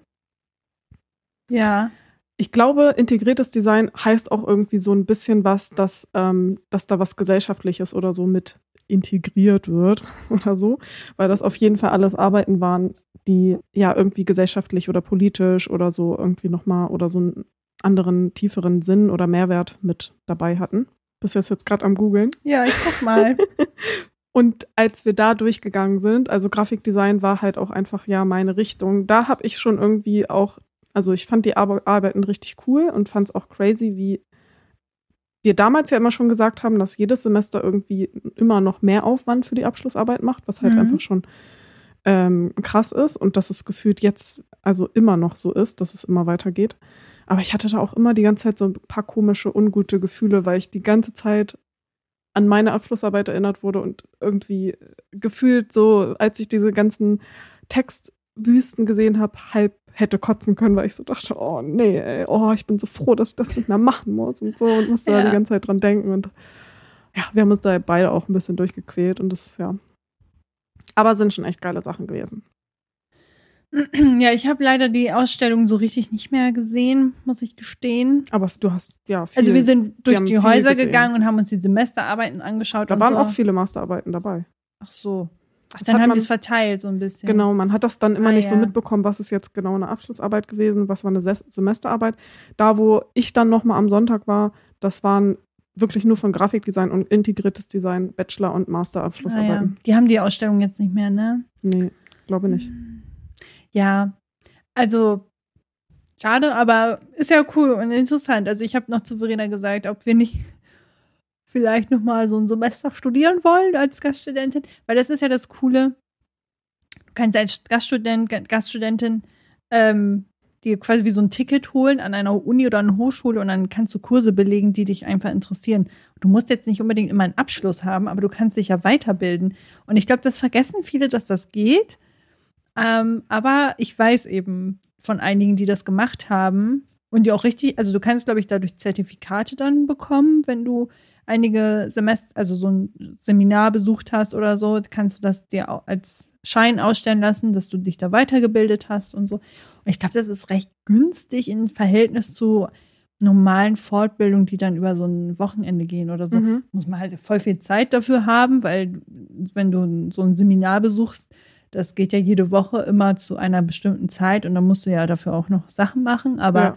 Ja. Ich glaube, integriertes Design heißt auch irgendwie so ein bisschen was, dass, ähm, dass da was Gesellschaftliches oder so mit integriert wird oder so, weil das auf jeden Fall alles Arbeiten waren, die ja irgendwie gesellschaftlich oder politisch oder so irgendwie nochmal oder so einen anderen, tieferen Sinn oder Mehrwert mit dabei hatten. Bist jetzt jetzt gerade am googeln. Ja, ich guck mal. Und als wir da durchgegangen sind, also Grafikdesign war halt auch einfach ja meine Richtung, da habe ich schon irgendwie auch, also ich fand die Ar Arbeiten richtig cool und fand es auch crazy, wie wir damals ja immer schon gesagt haben, dass jedes Semester irgendwie immer noch mehr Aufwand für die Abschlussarbeit macht, was halt Mhm. einfach schon ähm, krass ist und dass es gefühlt jetzt also immer noch so ist, dass es immer weitergeht. Aber ich hatte da auch immer die ganze Zeit so ein paar komische, ungute Gefühle, weil ich die ganze Zeit an meine Abschlussarbeit erinnert wurde und irgendwie gefühlt so, als ich diese ganzen Textwüsten gesehen habe, halb hätte kotzen können, weil ich so dachte, oh nee, ey, oh, ich bin so froh, dass ich das nicht mehr machen muss und so und musste da Ja. die ganze Zeit dran denken und ja, wir haben uns da beide auch ein bisschen durchgequält und das, ja. Aber sind schon echt geile Sachen gewesen. ja, ich habe leider die Ausstellung so richtig nicht mehr gesehen, muss ich gestehen. Aber du hast, ja, viel. Also wir sind durch haben die Häuser gesehen. gegangen und haben uns die Semesterarbeiten angeschaut. da waren so. auch viele Masterarbeiten dabei. Ach so. Ach, dann haben die es verteilt so ein bisschen. Genau, man hat das dann immer Ah, nicht so ja. mitbekommen, was ist jetzt genau eine Abschlussarbeit gewesen, was war eine Ses Semesterarbeit. Da, wo ich dann nochmal am Sonntag war, das waren wirklich nur von Grafikdesign und integriertes Design, Bachelor- und Ah, ja. Masterabschlussarbeiten. Die haben die Ausstellung jetzt nicht mehr, ne? Nee, glaube nicht. Ja, also schade, aber ist ja cool und interessant. Also ich habe noch zu Verena gesagt, ob wir nicht vielleicht noch mal so ein Semester studieren wollen als Gaststudentin, weil das ist ja das Coole. Du kannst als Gaststudent, Gaststudentin ähm, dir quasi wie so ein Ticket holen an einer Uni oder einer Hochschule und dann kannst du Kurse belegen, die dich einfach interessieren. Du musst jetzt nicht unbedingt immer einen Abschluss haben, aber du kannst dich ja weiterbilden. Und ich glaube, das vergessen viele, dass das geht. Ähm, aber ich weiß eben von einigen, die das gemacht haben und die auch richtig, also du kannst, glaube ich, dadurch Zertifikate dann bekommen, wenn du einige Semester, also so ein Seminar besucht hast oder so, kannst du das dir auch als Schein ausstellen lassen, dass du dich da weitergebildet hast und so. Und ich glaube, das ist recht günstig im Verhältnis zu normalen Fortbildungen, die dann über so ein Wochenende gehen oder so. Mhm. Muss man halt voll viel Zeit dafür haben, weil wenn du so ein Seminar besuchst, das geht ja jede Woche immer zu einer bestimmten Zeit und dann musst du ja dafür auch noch Sachen machen. Aber Ja.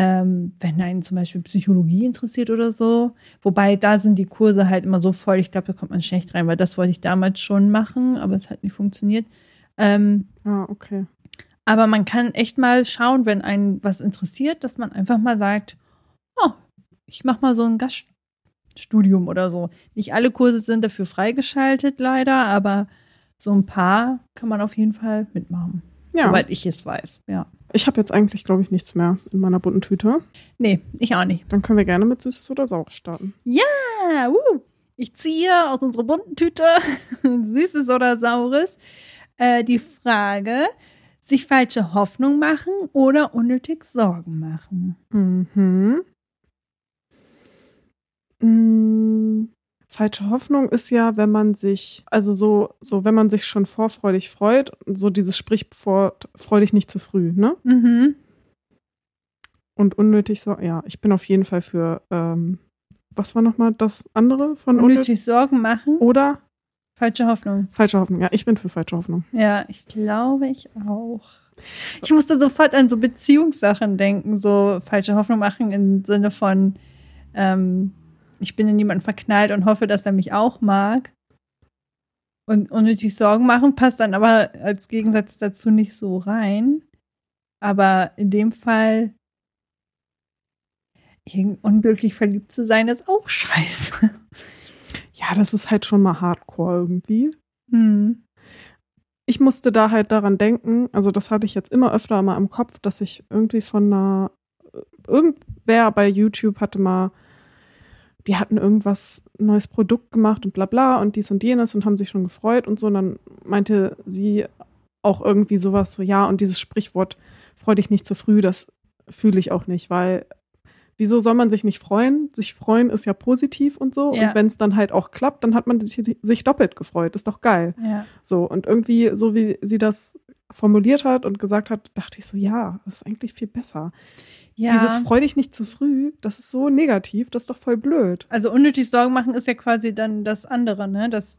Ähm, wenn einen zum Beispiel Psychologie interessiert oder so, wobei da sind die Kurse halt immer so voll, ich glaube, da kommt man schlecht rein, weil das wollte ich damals schon machen, aber es hat nicht funktioniert. Ähm, Ah, okay. aber man kann echt mal schauen, wenn einen was interessiert, dass man einfach mal sagt, oh, ich mache mal so ein Gaststudium oder so. Nicht alle Kurse sind dafür freigeschaltet, leider, aber so ein paar kann man auf jeden Fall mitmachen. Ja. Soweit ich es weiß, ja. Ich habe jetzt eigentlich, glaube ich, nichts mehr in meiner bunten Tüte. Nee, ich auch nicht. Dann können wir gerne mit Süßes oder Saures starten. Ah, uh, ich ziehe aus unserer bunten Tüte Süßes oder Saures äh, die Frage, sich falsche Hoffnung machen oder unnötig Sorgen machen. Mhm. Falsche Hoffnung ist ja, wenn man sich, also so, so, wenn man sich schon vorfreudig freut, so dieses Sprichwort, freu dich nicht zu früh, ne? Mhm. Und unnötig so, ja, ich bin auf jeden Fall für, ähm, was war nochmal das andere von unnötig? Unnötig Sorgen machen, Oder falsche Hoffnung. falsche Hoffnung. Ja, ich bin für falsche Hoffnung. Ja, ich glaube ich auch. Ich musste sofort an so Beziehungssachen denken, so falsche Hoffnung machen im Sinne von, ähm, ich bin in jemanden verknallt und hoffe, dass er mich auch mag. Und unnötig Sorgen machen passt dann aber als Gegensatz dazu nicht so rein. Aber in dem Fall, unglücklich verliebt zu sein, ist auch scheiße. Ja, das ist halt schon mal hardcore irgendwie. Hm. ich musste da halt daran denken, also das hatte ich jetzt immer öfter mal im Kopf, dass ich irgendwie von einer, irgendwer bei YouTube hatte mal, die hatten irgendwas, neues Produkt gemacht und bla bla und dies und jenes und haben sich schon gefreut und so. Und dann meinte sie auch irgendwie sowas so, ja, und dieses Sprichwort, freu dich nicht zu früh, das fühle ich auch nicht, weil wieso soll man sich nicht freuen? Sich freuen ist ja positiv und so. Ja. Und wenn es dann halt auch klappt, dann hat man sich, sich doppelt gefreut. Ist doch geil. Ja. So, und irgendwie, so wie sie das formuliert hat und gesagt hat, dachte ich so, ja, das ist eigentlich viel besser. ja. Dieses freu dich nicht zu früh, das ist so negativ, das ist doch voll blöd. Also unnötig Sorgen machen ist ja quasi dann das andere, ne? Das,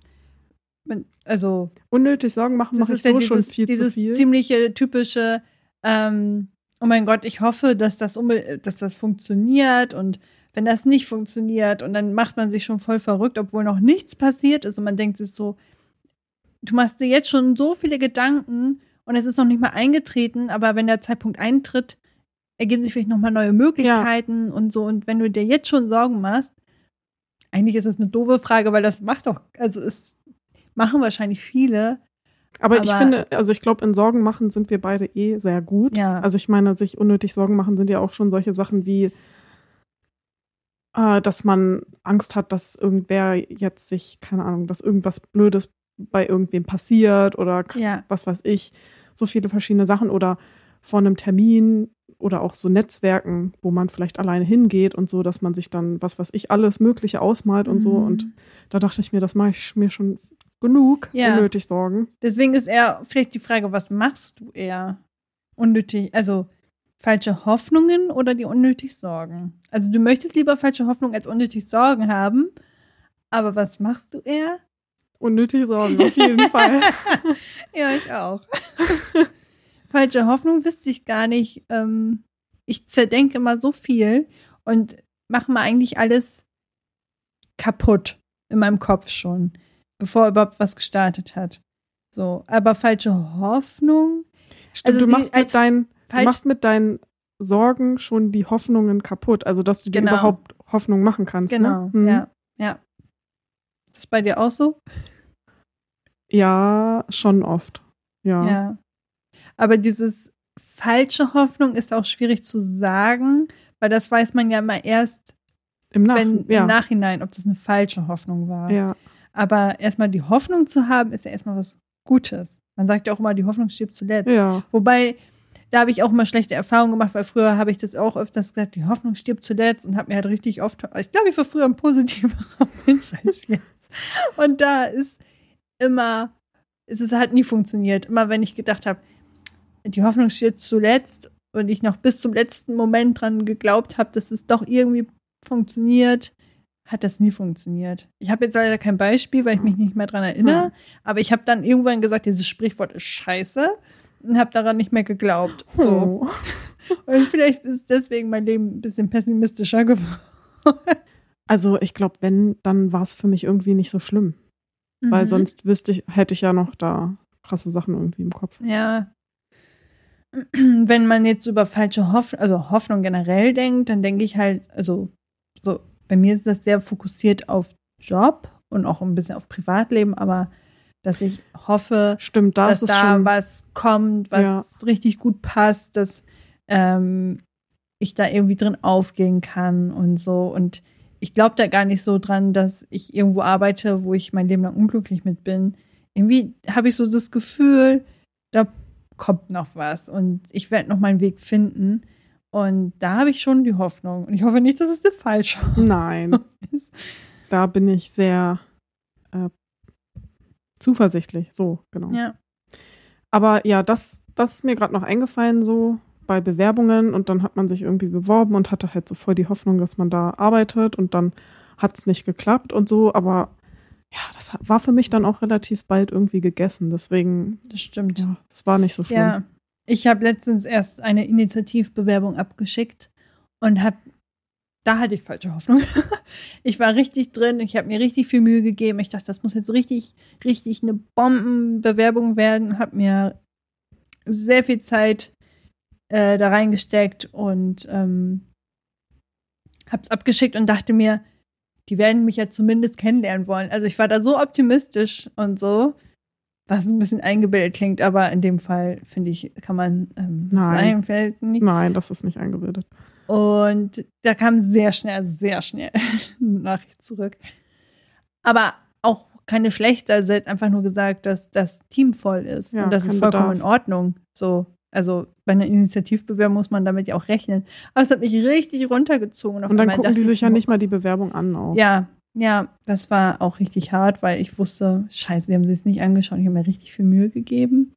also Unnötig Sorgen machen mache ich ist ja so schon dieses, viel zu dieses viel. ziemliche typische, ähm, oh mein Gott, ich hoffe, dass das, dass das funktioniert und wenn das nicht funktioniert und dann macht man sich schon voll verrückt, obwohl noch nichts passiert ist und man denkt sich so, du machst dir jetzt schon so viele Gedanken und es ist noch nicht mal eingetreten, aber wenn der Zeitpunkt eintritt, ergeben sich vielleicht nochmal neue Möglichkeiten und so und wenn du dir jetzt schon Sorgen machst, eigentlich ist das eine doofe Frage, weil das macht doch, also es machen wahrscheinlich viele, aber, ich aber- finde, also ich glaube, in Sorgen machen sind wir beide eh sehr gut. ja. Also ich meine, sich unnötig Sorgen machen sind ja auch schon solche Sachen wie, äh, dass man Angst hat, dass irgendwer jetzt sich, keine Ahnung, dass irgendwas Blödes bei irgendwem passiert oder ja. was weiß ich, so viele verschiedene Sachen oder vor einem Termin oder auch so Netzwerken, wo man vielleicht alleine hingeht und so, dass man sich dann, was weiß ich, alles Mögliche ausmalt und so. Mhm. Und da dachte ich mir, das mache ich mir schon genug, Ja. unnötig Sorgen. Deswegen ist eher vielleicht die Frage, was machst du eher? Unnötig, also falsche Hoffnungen oder die unnötig Sorgen? Also du möchtest lieber falsche Hoffnungen als unnötig Sorgen haben, aber was machst du eher? Unnötig Sorgen, auf jeden Fall. Ja, ich auch. falsche Hoffnung wüsste ich gar nicht. Ähm, ich zerdenke immer so viel und mache mal eigentlich alles kaputt in meinem Kopf schon, bevor überhaupt was gestartet hat. So, aber falsche Hoffnung. Stimmt, Also du machst mit deinen, du machst mit deinen Sorgen schon die Hoffnungen kaputt. Also, dass du dir Genau. überhaupt Hoffnung machen kannst. Genau, ne? Mhm. ja. Ja. Ist das bei dir auch so? Ja, schon oft. Ja. Ja. Aber dieses falsche Hoffnung ist auch schwierig zu sagen, weil das weiß man ja immer erst Im, Nach wenn, ja. im Nachhinein, ob das eine falsche Hoffnung war. ja. Aber erstmal die Hoffnung zu haben, ist ja erstmal was Gutes. Man sagt ja auch immer, die Hoffnung stirbt zuletzt. Ja. Wobei, da habe ich auch mal schlechte Erfahrungen gemacht, weil früher habe ich das auch öfters gesagt, die Hoffnung stirbt zuletzt und habe mir halt richtig oft, ich glaube, ich war früher ein positiverer Mensch als jetzt. Und da ist immer, ist es hat nie funktioniert. Immer wenn ich gedacht habe, die Hoffnung stirbt zuletzt und ich noch bis zum letzten Moment dran geglaubt habe, dass es doch irgendwie funktioniert, hat das nie funktioniert. Ich habe jetzt leider kein Beispiel, weil ich mich nicht mehr dran erinnere, Hm. aber ich habe dann irgendwann gesagt, dieses Sprichwort ist scheiße und habe daran nicht mehr geglaubt. So. Oh. Und vielleicht ist deswegen mein Leben ein bisschen pessimistischer geworden. Also ich glaube, wenn, dann war es für mich irgendwie nicht so schlimm. Weil Mhm. sonst wüsste ich, hätte ich ja noch da krasse Sachen irgendwie im Kopf. Ja. Wenn man jetzt über falsche Hoffnung, also Hoffnung generell denkt, dann denke ich halt, also so, bei mir ist das sehr fokussiert auf Job und auch ein bisschen auf Privatleben, aber dass ich hoffe, Stimmt, da dass da schon. was kommt, was Ja. richtig gut passt, dass ähm, ich da irgendwie drin aufgehen kann und so. Und ich glaube da gar nicht so dran, dass ich irgendwo arbeite, wo ich mein Leben lang unglücklich mit bin. Irgendwie habe ich so das Gefühl, da kommt noch was und ich werde noch meinen Weg finden. Und da habe ich schon die Hoffnung. Und ich hoffe nicht, dass es der falsche Nein, ist. da bin ich sehr äh, zuversichtlich. So, genau. Ja. Aber ja, das, das ist mir gerade noch eingefallen, so bei Bewerbungen und dann hat man sich irgendwie beworben und hatte halt so voll die Hoffnung, dass man da arbeitet und dann hat es nicht geklappt und so, aber ja, das war für mich dann auch relativ bald irgendwie gegessen. Deswegen, Das stimmt. ja, es war nicht so schlimm. Ja, ich habe letztens erst eine Initiativbewerbung abgeschickt und habe, da hatte ich falsche Hoffnung. ich war richtig drin, ich habe mir richtig viel Mühe gegeben. Ich dachte, das muss jetzt richtig, richtig eine Bombenbewerbung werden. Habe mir sehr viel Zeit äh, da reingesteckt und ähm, habe es abgeschickt und dachte mir, die werden mich ja zumindest kennenlernen wollen. Also ich war da so optimistisch und so, was ein bisschen eingebildet klingt, aber in dem Fall, finde ich, kann man ähm, Nein. sein. Nein, das ist nicht eingebildet. Und da kam sehr schnell, sehr schnell eine Nachricht zurück. Aber auch keine schlechte, also hat einfach nur gesagt, dass das Team voll ist. Ja, und das ist vollkommen Bedarf. in Ordnung. So, also bei einer Initiativbewerbung muss man damit ja auch rechnen. Aber es hat mich richtig runtergezogen. auf Und dann gucken die sich ich ja nicht mal die Bewerbung an auch. Ja, ja, das war auch richtig hart, weil ich wusste, scheiße, die haben sich es nicht angeschaut. Ich habe mir richtig viel Mühe gegeben.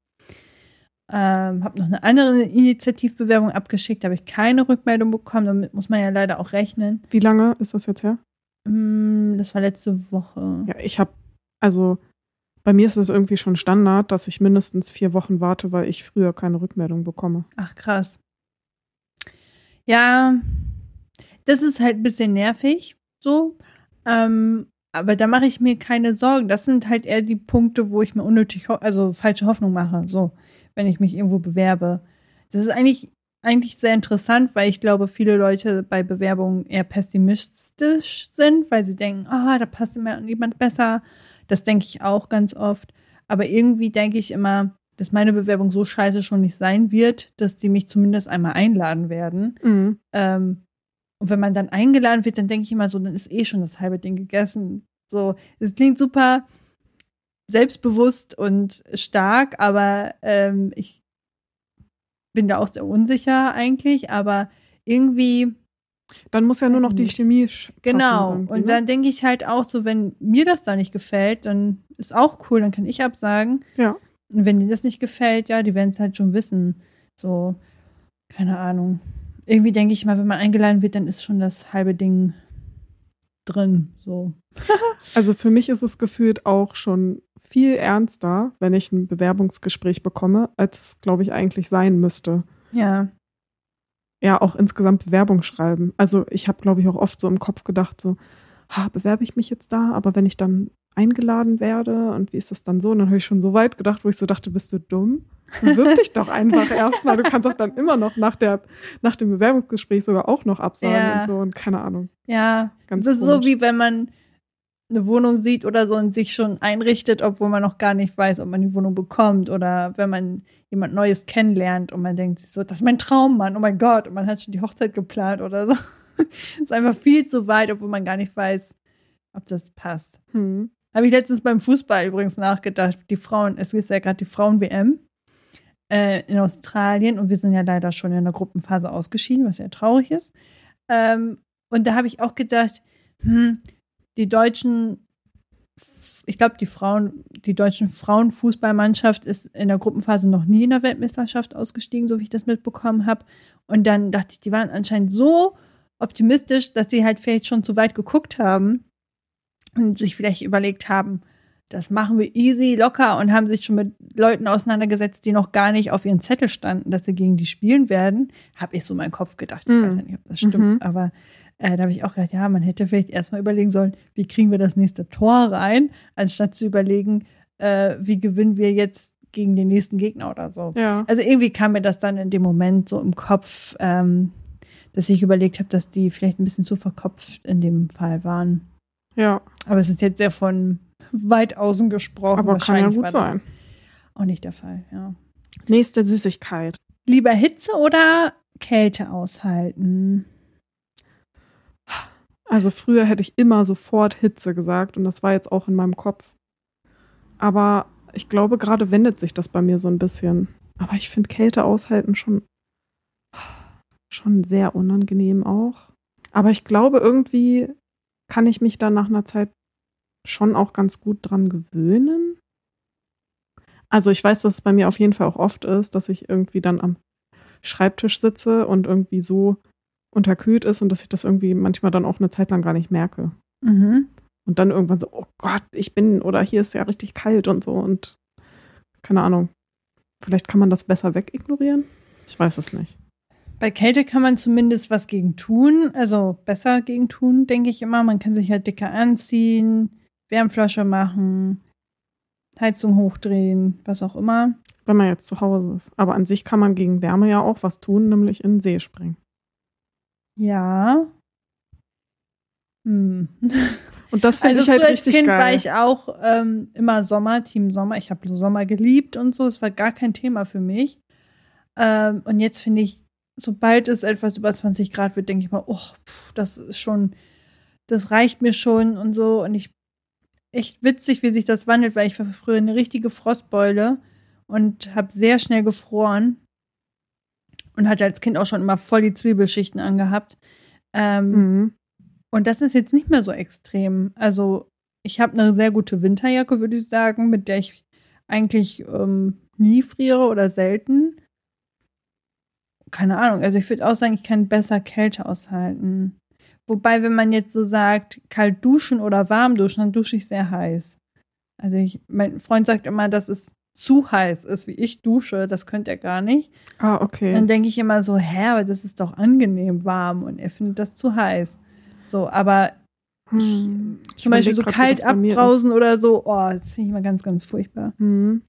Ähm, habe noch eine andere Initiativbewerbung abgeschickt, da habe ich keine Rückmeldung bekommen. Damit muss man ja leider auch rechnen. Wie lange ist das jetzt her? Mm, Das war letzte Woche. Ja, ich habe, also bei mir ist es irgendwie schon Standard, dass ich mindestens vier Wochen warte, weil ich früher keine Rückmeldung bekomme. Ach, krass. Ja, das ist halt ein bisschen nervig, so. Ähm, aber da mache ich mir keine Sorgen. Das sind halt eher die Punkte, wo ich mir unnötig, also falsche Hoffnung mache, so, wenn ich mich irgendwo bewerbe. Das ist eigentlich, eigentlich sehr interessant, weil ich glaube, viele Leute bei Bewerbungen eher pessimistisch sind, weil sie denken, ah, da passt immer jemand besser. Das denke ich auch ganz oft. Aber irgendwie denke ich immer, dass meine Bewerbung so scheiße schon nicht sein wird, dass die mich zumindest einmal einladen werden. Mhm. Ähm, und wenn man dann eingeladen wird, dann denke ich immer so, dann ist eh schon das halbe Ding gegessen. So, es klingt super selbstbewusst und stark, aber ähm, ich bin da auch sehr unsicher eigentlich, aber irgendwie Dann muss ja nur noch die nicht. Chemie Genau. Und ne? dann denke ich halt auch so, wenn mir das da nicht gefällt, dann ist auch cool, dann kann ich absagen. Ja. Und wenn dir das nicht gefällt, ja, die werden es halt schon wissen. So, keine Ahnung. Irgendwie denke ich mal, wenn man eingeladen wird, dann ist schon das halbe Ding drin. So. Also für mich ist es gefühlt auch schon viel ernster, wenn ich ein Bewerbungsgespräch bekomme, als es, glaube ich, eigentlich sein müsste. Ja. Ja, auch insgesamt Bewerbung schreiben. Also ich habe, glaube ich, auch oft so im Kopf gedacht, so, ha, bewerbe ich mich jetzt da, aber wenn ich dann eingeladen werde und wie ist das dann so? Und dann habe ich schon so weit gedacht, wo ich so dachte, bist du dumm? Bewirb dich doch einfach erstmal. Du kannst doch dann immer noch nach, der, nach dem Bewerbungsgespräch sogar auch noch absagen Ja. und so und keine Ahnung. Ja. Ganz es ist so, komisch. wie wenn man eine Wohnung sieht oder so und sich schon einrichtet, obwohl man noch gar nicht weiß, ob man die Wohnung bekommt oder wenn man jemand Neues kennenlernt und man denkt sich so, das ist mein Traummann, oh mein Gott, und man hat schon die Hochzeit geplant oder so. ist einfach viel zu weit, obwohl man gar nicht weiß, ob das passt. Hm. Habe ich letztens beim Fußball übrigens nachgedacht. Die Frauen, es ist ja gerade die Frauen-WM äh, in Australien und wir sind ja leider schon in der Gruppenphase ausgeschieden, was ja traurig ist. Ähm, und da habe ich auch gedacht, hm, die deutschen, ich glaube, die Frauen, die deutschen Frauenfußballmannschaft ist in der Gruppenphase noch nie in der Weltmeisterschaft ausgestiegen, so wie ich das mitbekommen habe. Und dann dachte ich, die waren anscheinend so optimistisch, dass sie halt vielleicht schon zu weit geguckt haben und sich vielleicht überlegt haben, das machen wir easy, locker und haben sich schon mit Leuten auseinandergesetzt, die noch gar nicht auf ihren Zettel standen, dass sie gegen die spielen werden. Habe ich so meinen Kopf gedacht. Ich Mhm. weiß ja nicht, ob das stimmt, Mhm. aber äh, da habe ich auch gedacht, ja, man hätte vielleicht erstmal überlegen sollen, wie kriegen wir das nächste Tor rein, anstatt zu überlegen, äh, wie gewinnen wir jetzt gegen den nächsten Gegner oder so. Ja. Also irgendwie kam mir das dann in dem Moment so im Kopf, ähm, dass ich überlegt habe, dass die vielleicht ein bisschen zu verkopft in dem Fall waren. Ja. Aber es ist jetzt sehr von weit außen gesprochen. Aber kann ja gut sein. Auch nicht der Fall, ja. Nächste Süßigkeit. Lieber Hitze oder Kälte aushalten? Also früher hätte ich immer sofort Hitze gesagt und das war jetzt auch in meinem Kopf. Aber ich glaube, gerade wendet sich das bei mir so ein bisschen. Aber ich finde Kälte aushalten schon, schon sehr unangenehm auch. Aber ich glaube, irgendwie kann ich mich dann nach einer Zeit schon auch ganz gut dran gewöhnen. Also ich weiß, dass es bei mir auf jeden Fall auch oft ist, dass ich irgendwie dann am Schreibtisch sitze und irgendwie so unterkühlt ist und dass ich das irgendwie manchmal dann auch eine Zeit lang gar nicht merke. Mhm. Und dann irgendwann so, oh Gott, ich bin, oder hier ist ja richtig kalt und so und keine Ahnung. Vielleicht kann man das besser wegignorieren? Ich weiß es nicht. Bei Kälte kann man zumindest was gegen tun, also besser gegen tun, denke ich immer. Man kann sich halt dicker anziehen, Wärmflasche machen, Heizung hochdrehen, was auch immer. Wenn man jetzt zu Hause ist. Aber an sich kann man gegen Wärme ja auch was tun, nämlich in den See springen. Ja. Hm. Und das finde Also ich halt früher als richtig Kind geil. war ich auch ähm, immer Sommer, Team Sommer. Ich habe Sommer geliebt und so. Es war gar kein Thema für mich. Ähm, und jetzt finde ich, sobald es etwas über 20 Grad wird, denke ich mal, oh, pff, das ist schon, das reicht mir schon und so. Und ich, echt witzig, wie sich das wandelt, weil ich war früher eine richtige Frostbeule und habe sehr schnell gefroren und hatte als Kind auch schon immer voll die Zwiebelschichten angehabt. Ähm, Mhm. und das ist jetzt nicht mehr so extrem. Also ich habe eine sehr gute Winterjacke, würde ich sagen, mit der ich eigentlich ähm, nie friere oder selten. Keine Ahnung. Also ich würde auch sagen, ich kann besser Kälte aushalten. Wobei, wenn man jetzt so sagt, kalt duschen oder warm duschen, dann dusche ich sehr heiß. Also ich, mein Freund sagt immer, dass es zu heiß ist, wie ich dusche. Das könnte er gar nicht. Ah, okay. Dann denke ich immer so, hä, aber das ist doch angenehm warm und er findet das zu heiß. So, aber Hm. Ich zum Beispiel so grad, kalt bei abbrausen oder so, oh, das finde ich immer ganz, ganz furchtbar. Hm.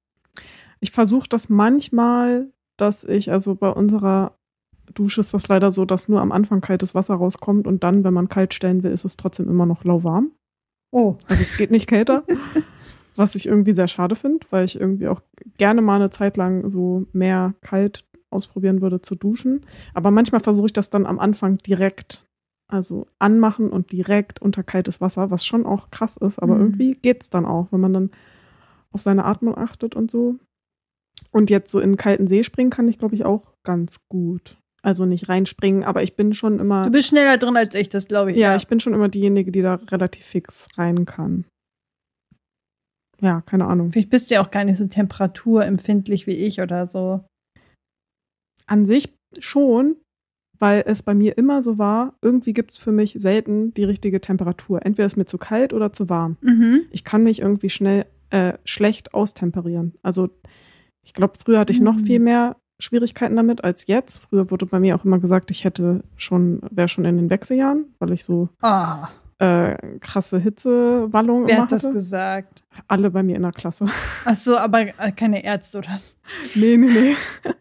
Ich versuche das manchmal, dass ich, also bei unserer Dusche ist das leider so, dass nur am Anfang kaltes Wasser rauskommt und dann, wenn man kalt stellen will, ist es trotzdem immer noch lauwarm. Oh, Also es geht nicht kälter. was ich irgendwie sehr schade finde, weil ich irgendwie auch gerne mal eine Zeit lang so mehr kalt ausprobieren würde zu duschen. Aber manchmal versuche ich das dann am Anfang direkt, also anmachen und direkt unter kaltes Wasser, was schon auch krass ist, aber Mhm. irgendwie geht's dann auch, wenn man dann auf seine Atmung achtet und so. Und jetzt so in einen kalten See springen kann ich, glaube ich, auch ganz gut. Also nicht reinspringen, aber ich bin schon immer. du bist schneller drin als ich, das glaube ich. Ja, ich bin schon immer diejenige, die da relativ fix rein kann. Ja, keine Ahnung. Vielleicht bist du ja auch gar nicht so temperaturempfindlich wie ich oder so. An sich schon, weil es bei mir immer so war, irgendwie gibt es für mich selten die richtige Temperatur. Entweder ist mir zu kalt oder zu warm. Mhm. Ich kann mich irgendwie schnell äh, schlecht austemperieren. Also ich glaube, früher hatte ich noch Mhm. viel mehr Schwierigkeiten damit als jetzt. Früher wurde bei mir auch immer gesagt, ich hätte schon, wäre schon in den Wechseljahren, weil ich so Ah, äh, krasse Hitzewallung Wer hat das hatte. gesagt? Alle bei mir in der Klasse. Ach so, aber äh, keine Ärzte oder was? Nee, nee, nee.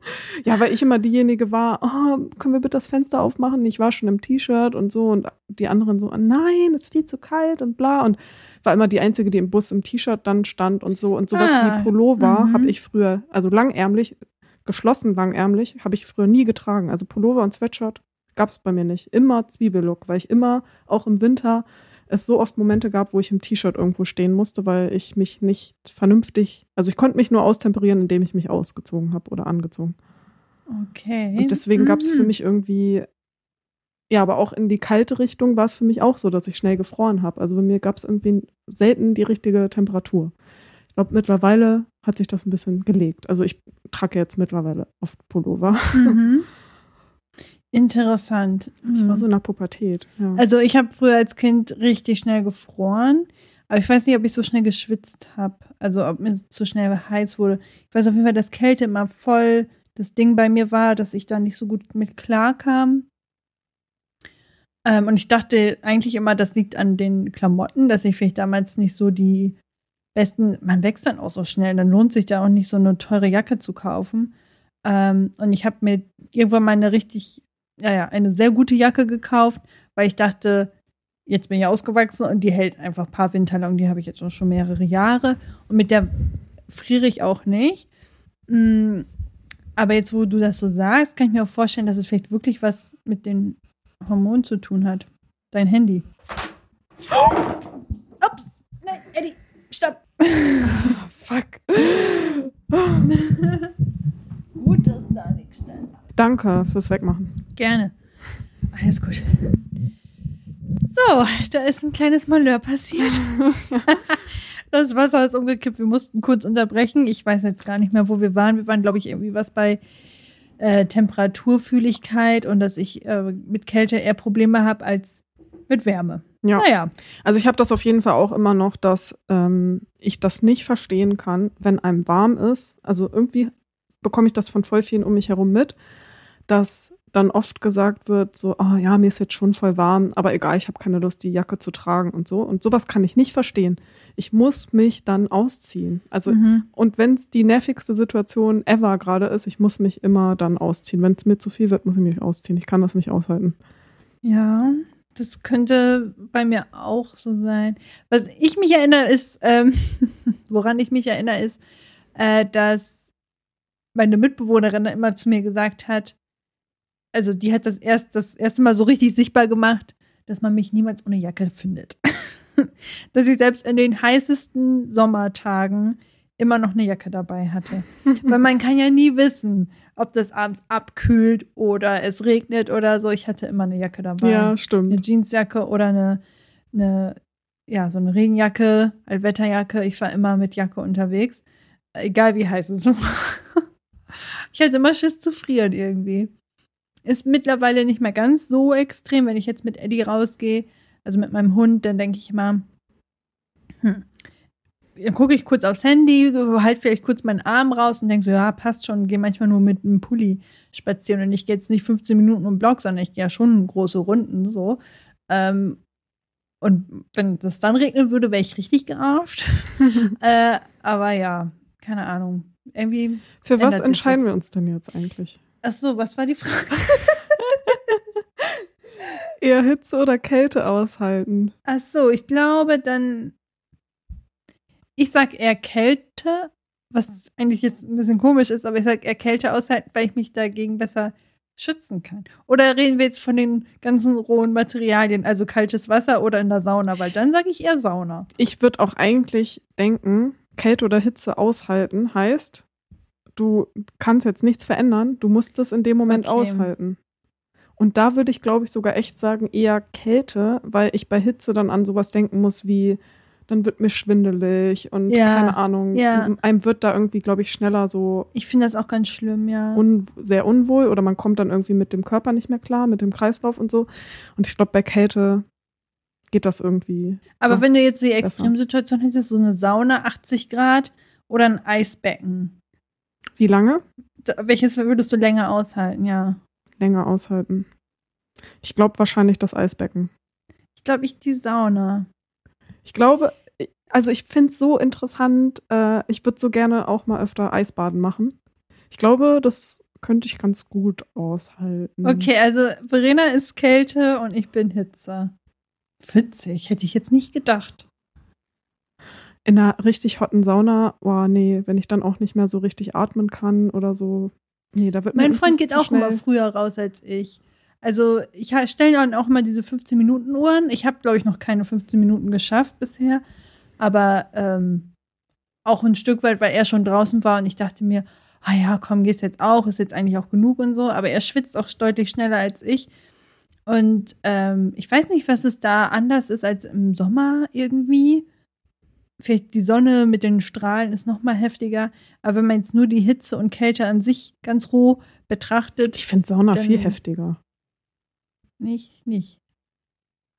Ja, weil ich immer diejenige war, oh, können wir bitte das Fenster aufmachen? Ich war schon im T-Shirt und so und die anderen so, nein, es ist viel zu kalt und bla und war immer die Einzige, die im Bus im T-Shirt dann stand und so und sowas Ah, wie Pullover mhm. habe ich früher, also langärmlich, geschlossen langärmlich, habe ich früher nie getragen. Also Pullover und Sweatshirt gab es bei mir nicht. Immer Zwiebellook, weil ich immer, auch im Winter, es so oft Momente gab, wo ich im T-Shirt irgendwo stehen musste, weil ich mich nicht vernünftig, also ich konnte mich nur austemperieren, indem ich mich ausgezogen habe oder angezogen. Okay. Und deswegen gab es für Mhm. mich irgendwie, ja, aber auch in die kalte Richtung war es für mich auch so, dass ich schnell gefroren habe. Also bei mir gab es irgendwie selten die richtige Temperatur. Ich glaube, mittlerweile hat sich das ein bisschen gelegt. Also ich trage jetzt mittlerweile oft Pullover. Mhm. Interessant. Das Mhm. war so in der Pubertät. Ja. Also ich habe früher als Kind richtig schnell gefroren, aber ich weiß nicht, ob ich so schnell geschwitzt habe. Also ob mir zu schnell heiß wurde. Ich weiß auf jeden Fall, dass Kälte immer voll das Ding bei mir war, dass ich da nicht so gut mit klar kam. Ähm, und ich dachte eigentlich immer, das liegt an den Klamotten, dass ich vielleicht damals nicht so die besten, man wächst dann auch so schnell, dann lohnt sich da auch nicht so eine teure Jacke zu kaufen. Ähm, und ich habe mir irgendwann mal eine richtig, ja, ja, eine sehr gute Jacke gekauft, weil ich dachte, jetzt bin ich ausgewachsen und die hält einfach ein paar Winter lang, die habe ich jetzt schon mehrere Jahre. Und mit der friere ich auch nicht. Mm, aber jetzt, wo du das so sagst, kann ich mir auch vorstellen, dass es vielleicht wirklich was mit den Hormonen zu tun hat. Dein Handy. Ups! Nein, Eddie, stopp! Fuck. Gut, dass da nichts stand. Danke fürs Wegmachen. Gerne. Alles gut. So, da ist ein kleines Malheur passiert. Das Wasser ist umgekippt. Wir mussten kurz unterbrechen. Ich weiß jetzt gar nicht mehr, wo wir waren. Wir waren, glaube ich, irgendwie was bei äh, Temperaturfühligkeit und dass ich äh, mit Kälte eher Probleme habe als mit Wärme. Ja. Naja. Also ich habe das auf jeden Fall auch immer noch, dass ähm, ich das nicht verstehen kann, wenn einem warm ist. Also irgendwie bekomme ich das von voll vielen um mich herum mit, dass dann oft gesagt wird, so, ah ja, mir ist jetzt schon voll warm, aber egal, ich habe keine Lust, die Jacke zu tragen und so. Und sowas kann ich nicht verstehen. Ich muss mich dann ausziehen. Also, Mhm. und wenn es die nervigste Situation ever gerade ist, ich muss mich immer dann ausziehen. Wenn es mir zu viel wird, muss ich mich ausziehen. Ich kann das nicht aushalten. Ja, das könnte bei mir auch so sein. Was ich mich erinnere, ist, ähm, woran ich mich erinnere, ist, äh, dass meine Mitbewohnerin immer zu mir gesagt hat, also die hat das erst das erste Mal so richtig sichtbar gemacht, dass man mich niemals ohne Jacke findet. dass ich selbst in den heißesten Sommertagen immer noch eine Jacke dabei hatte. Weil man kann ja nie wissen, ob das abends abkühlt oder es regnet oder so. Ich hatte immer eine Jacke dabei. Ja, Eine stimmt. Jeansjacke oder eine, eine, ja, so eine Regenjacke, Allwetterjacke. Ich war immer mit Jacke unterwegs. Egal wie heiß es war. Ich hatte immer Schiss zu frieren irgendwie. Ist mittlerweile nicht mehr ganz so extrem, wenn ich jetzt mit Eddie rausgehe, also mit meinem Hund, dann denke ich immer, hm, dann gucke ich kurz aufs Handy, halt vielleicht kurz meinen Arm raus und denke so, ja, passt schon, gehe manchmal nur mit einem Pulli spazieren und ich gehe jetzt nicht 15 Minuten im Block, sondern ich gehe ja schon große Runden so. Ähm, und wenn das dann regnen würde, wäre ich richtig gearscht. äh, aber ja, keine Ahnung. Irgendwie. Für was entscheiden wir uns denn jetzt eigentlich? Ach so, was war die Frage? Eher Hitze oder Kälte aushalten? Ach so, ich glaube dann. Ich sag eher Kälte, was eigentlich jetzt ein bisschen komisch ist, aber ich sag eher Kälte aushalten, weil ich mich dagegen besser schützen kann. Oder reden wir jetzt von den ganzen rohen Materialien, also kaltes Wasser oder in der Sauna, weil dann sage ich eher Sauna. Ich würde auch eigentlich denken, Kälte oder Hitze aushalten heißt, du kannst jetzt nichts verändern, du musst es in dem Moment Okay. aushalten. Und da würde ich, glaube ich, sogar echt sagen, eher Kälte, weil ich bei Hitze dann an sowas denken muss wie, dann wird mir schwindelig und Ja, keine Ahnung, ja. einem wird da irgendwie, glaube ich, schneller so Ich finde das auch ganz schlimm, ja. un sehr unwohl oder man kommt dann irgendwie mit dem Körper nicht mehr klar, mit dem Kreislauf und so. Und ich glaube, bei Kälte geht das irgendwie. aber wenn du jetzt die. Extremsituation hättest, so eine Sauna 80 Grad oder ein Eisbecken, Wie lange? welches würdest du länger aushalten, ja? Länger aushalten. Ich glaube wahrscheinlich das Eisbecken. Ich Ich glaube, ich die Sauna. Ich glaube, also ich finde es so interessant. Äh, ich würde so gerne auch mal öfter Eisbaden machen. Ich glaube, das könnte ich ganz gut aushalten. Okay, also Verena ist Kälte und ich bin Hitze. Witzig, hätte ich jetzt nicht gedacht. In einer richtig hotten Sauna, oh nee, wenn ich dann auch nicht mehr so richtig atmen kann oder so. Nee, da wird Mein Freund geht auch schnell. immer früher raus als ich. Also ich stelle dann auch immer diese 15 Minuten Uhren. Ich habe, glaube ich, noch keine 15 Minuten geschafft bisher. Aber ähm, auch ein Stück weit, weil er schon draußen war und ich dachte mir, ah ja, komm, gehst jetzt auch, ist jetzt eigentlich auch genug und so. Aber er schwitzt auch deutlich schneller als ich. Und ähm, ich weiß nicht, was es da anders ist als im Sommer irgendwie. Vielleicht die Sonne mit den Strahlen ist noch mal heftiger. Aber wenn man jetzt nur die Hitze und Kälte an sich ganz roh betrachtet. Ich finde Sauna viel heftiger. Nicht, nicht.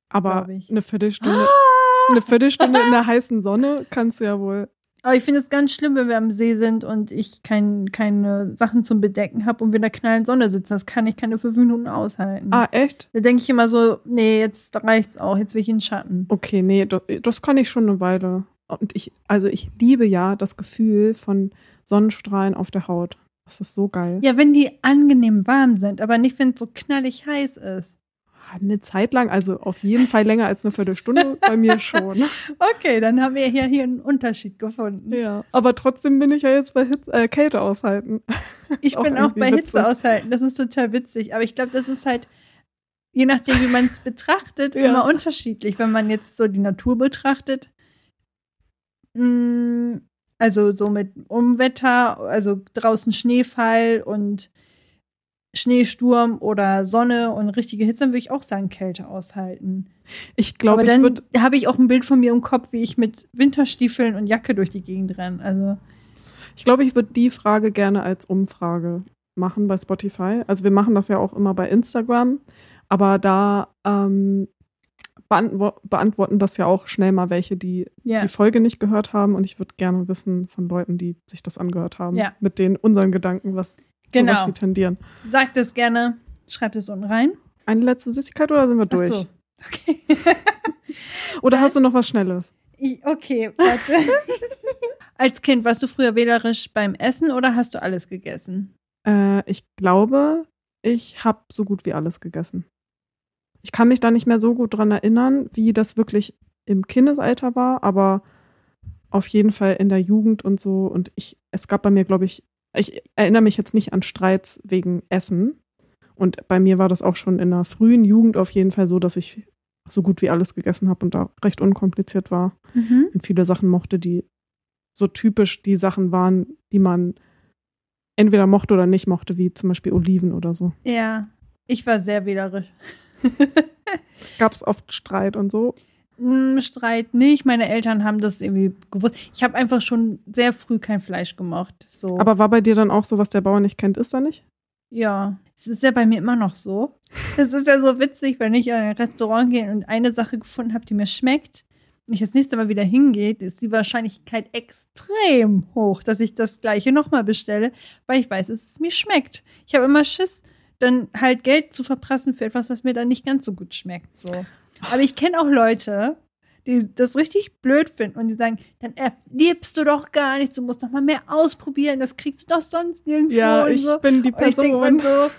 Aber eine Viertelstunde, ah! eine Viertelstunde in der heißen Sonne kannst du ja wohl aber ich finde es ganz schlimm, wenn wir am See sind und ich kein, keine Sachen zum Bedecken habe und wir in der knallen Sonne sitzen. Das kann ich keine fünf Minuten aushalten. Ah, echt? Da denke ich immer so, nee, jetzt reicht's auch, jetzt will ich in den Schatten. Okay, nee, das, das kann ich schon eine Weile. Und ich, also ich liebe ja das Gefühl von Sonnenstrahlen auf der Haut. Das ist so geil. Ja, wenn die angenehm warm sind, aber nicht, wenn es so knallig heiß ist eine Zeit lang, also auf jeden Fall länger als eine Viertelstunde, bei mir schon. Okay, dann haben wir hier, hier einen Unterschied gefunden. Ja, aber trotzdem bin ich ja jetzt bei Hitze, äh, Kälte aushalten. Ich bin auch bei witzig. Hitze aushalten, das ist total witzig. Aber ich glaube, das ist halt, je nachdem, wie man es betrachtet, ja. immer unterschiedlich. Wenn man jetzt so die Natur betrachtet, mh, mm, also so mit Umwetter, also draußen Schneefall und Schneesturm oder Sonne und richtige Hitze, dann würde ich auch sagen, Kälte aushalten. Ich glaube, Aber dann habe ich auch ein Bild von mir im Kopf, wie ich mit Winterstiefeln und Jacke durch die Gegend renne. Also ich glaube, ich würde die Frage gerne als Umfrage machen bei Spotify. Also wir machen das ja auch immer bei Instagram, aber da ähm, beantworten das ja auch schnell mal welche, die yeah. die Folge nicht gehört haben. Und ich würde gerne wissen von Leuten, die sich das angehört haben, ja. mit denen unseren Gedanken, was genau. so, sie tendieren. Sagt es gerne, schreibt es unten rein. Eine letzte Süßigkeit oder sind wir durch? Ach so. Okay. oder hast du noch was Schnelles? Ich, okay, warte. Als Kind warst du früher wählerisch beim Essen oder hast du alles gegessen? Äh, ich glaube, ich habe so gut wie alles gegessen. Ich kann mich da nicht mehr so gut dran erinnern, wie das wirklich im Kindesalter war, aber auf jeden Fall in der Jugend und so. Und ich, es gab bei mir, glaube ich, ich erinnere mich jetzt nicht an Streits wegen Essen. Und bei mir war das auch schon in der frühen Jugend auf jeden Fall so, dass ich so gut wie alles gegessen habe und da recht unkompliziert war. Mhm. Und viele Sachen mochte, die so typisch die Sachen waren, die man entweder mochte oder nicht mochte, wie zum Beispiel Oliven oder so. Ja, ich war sehr wählerisch. Gab es oft Streit und so? Hm, Streit nicht. Meine Eltern haben das irgendwie gewusst. Ich habe einfach schon sehr früh kein Fleisch gemocht. So. Aber war bei dir dann auch so, was der Bauer nicht kennt, ist er nicht? Ja, es ist ja bei mir immer noch so. Es ist ja so witzig, wenn ich in ein Restaurant gehe und eine Sache gefunden habe, die mir schmeckt, und ich das nächste Mal wieder hingehe, ist die Wahrscheinlichkeit extrem hoch, dass ich das gleiche nochmal bestelle, weil ich weiß, dass es mir schmeckt. Ich habe immer Schiss, dann halt Geld zu verprassen für etwas, was mir dann nicht ganz so gut schmeckt. So. Aber ich kenne auch Leute, die das richtig blöd finden und die sagen, dann erlebst du doch gar nichts, du musst doch mal mehr ausprobieren, das kriegst du doch sonst nirgendwo. Ja, ich so. bin die Person. So,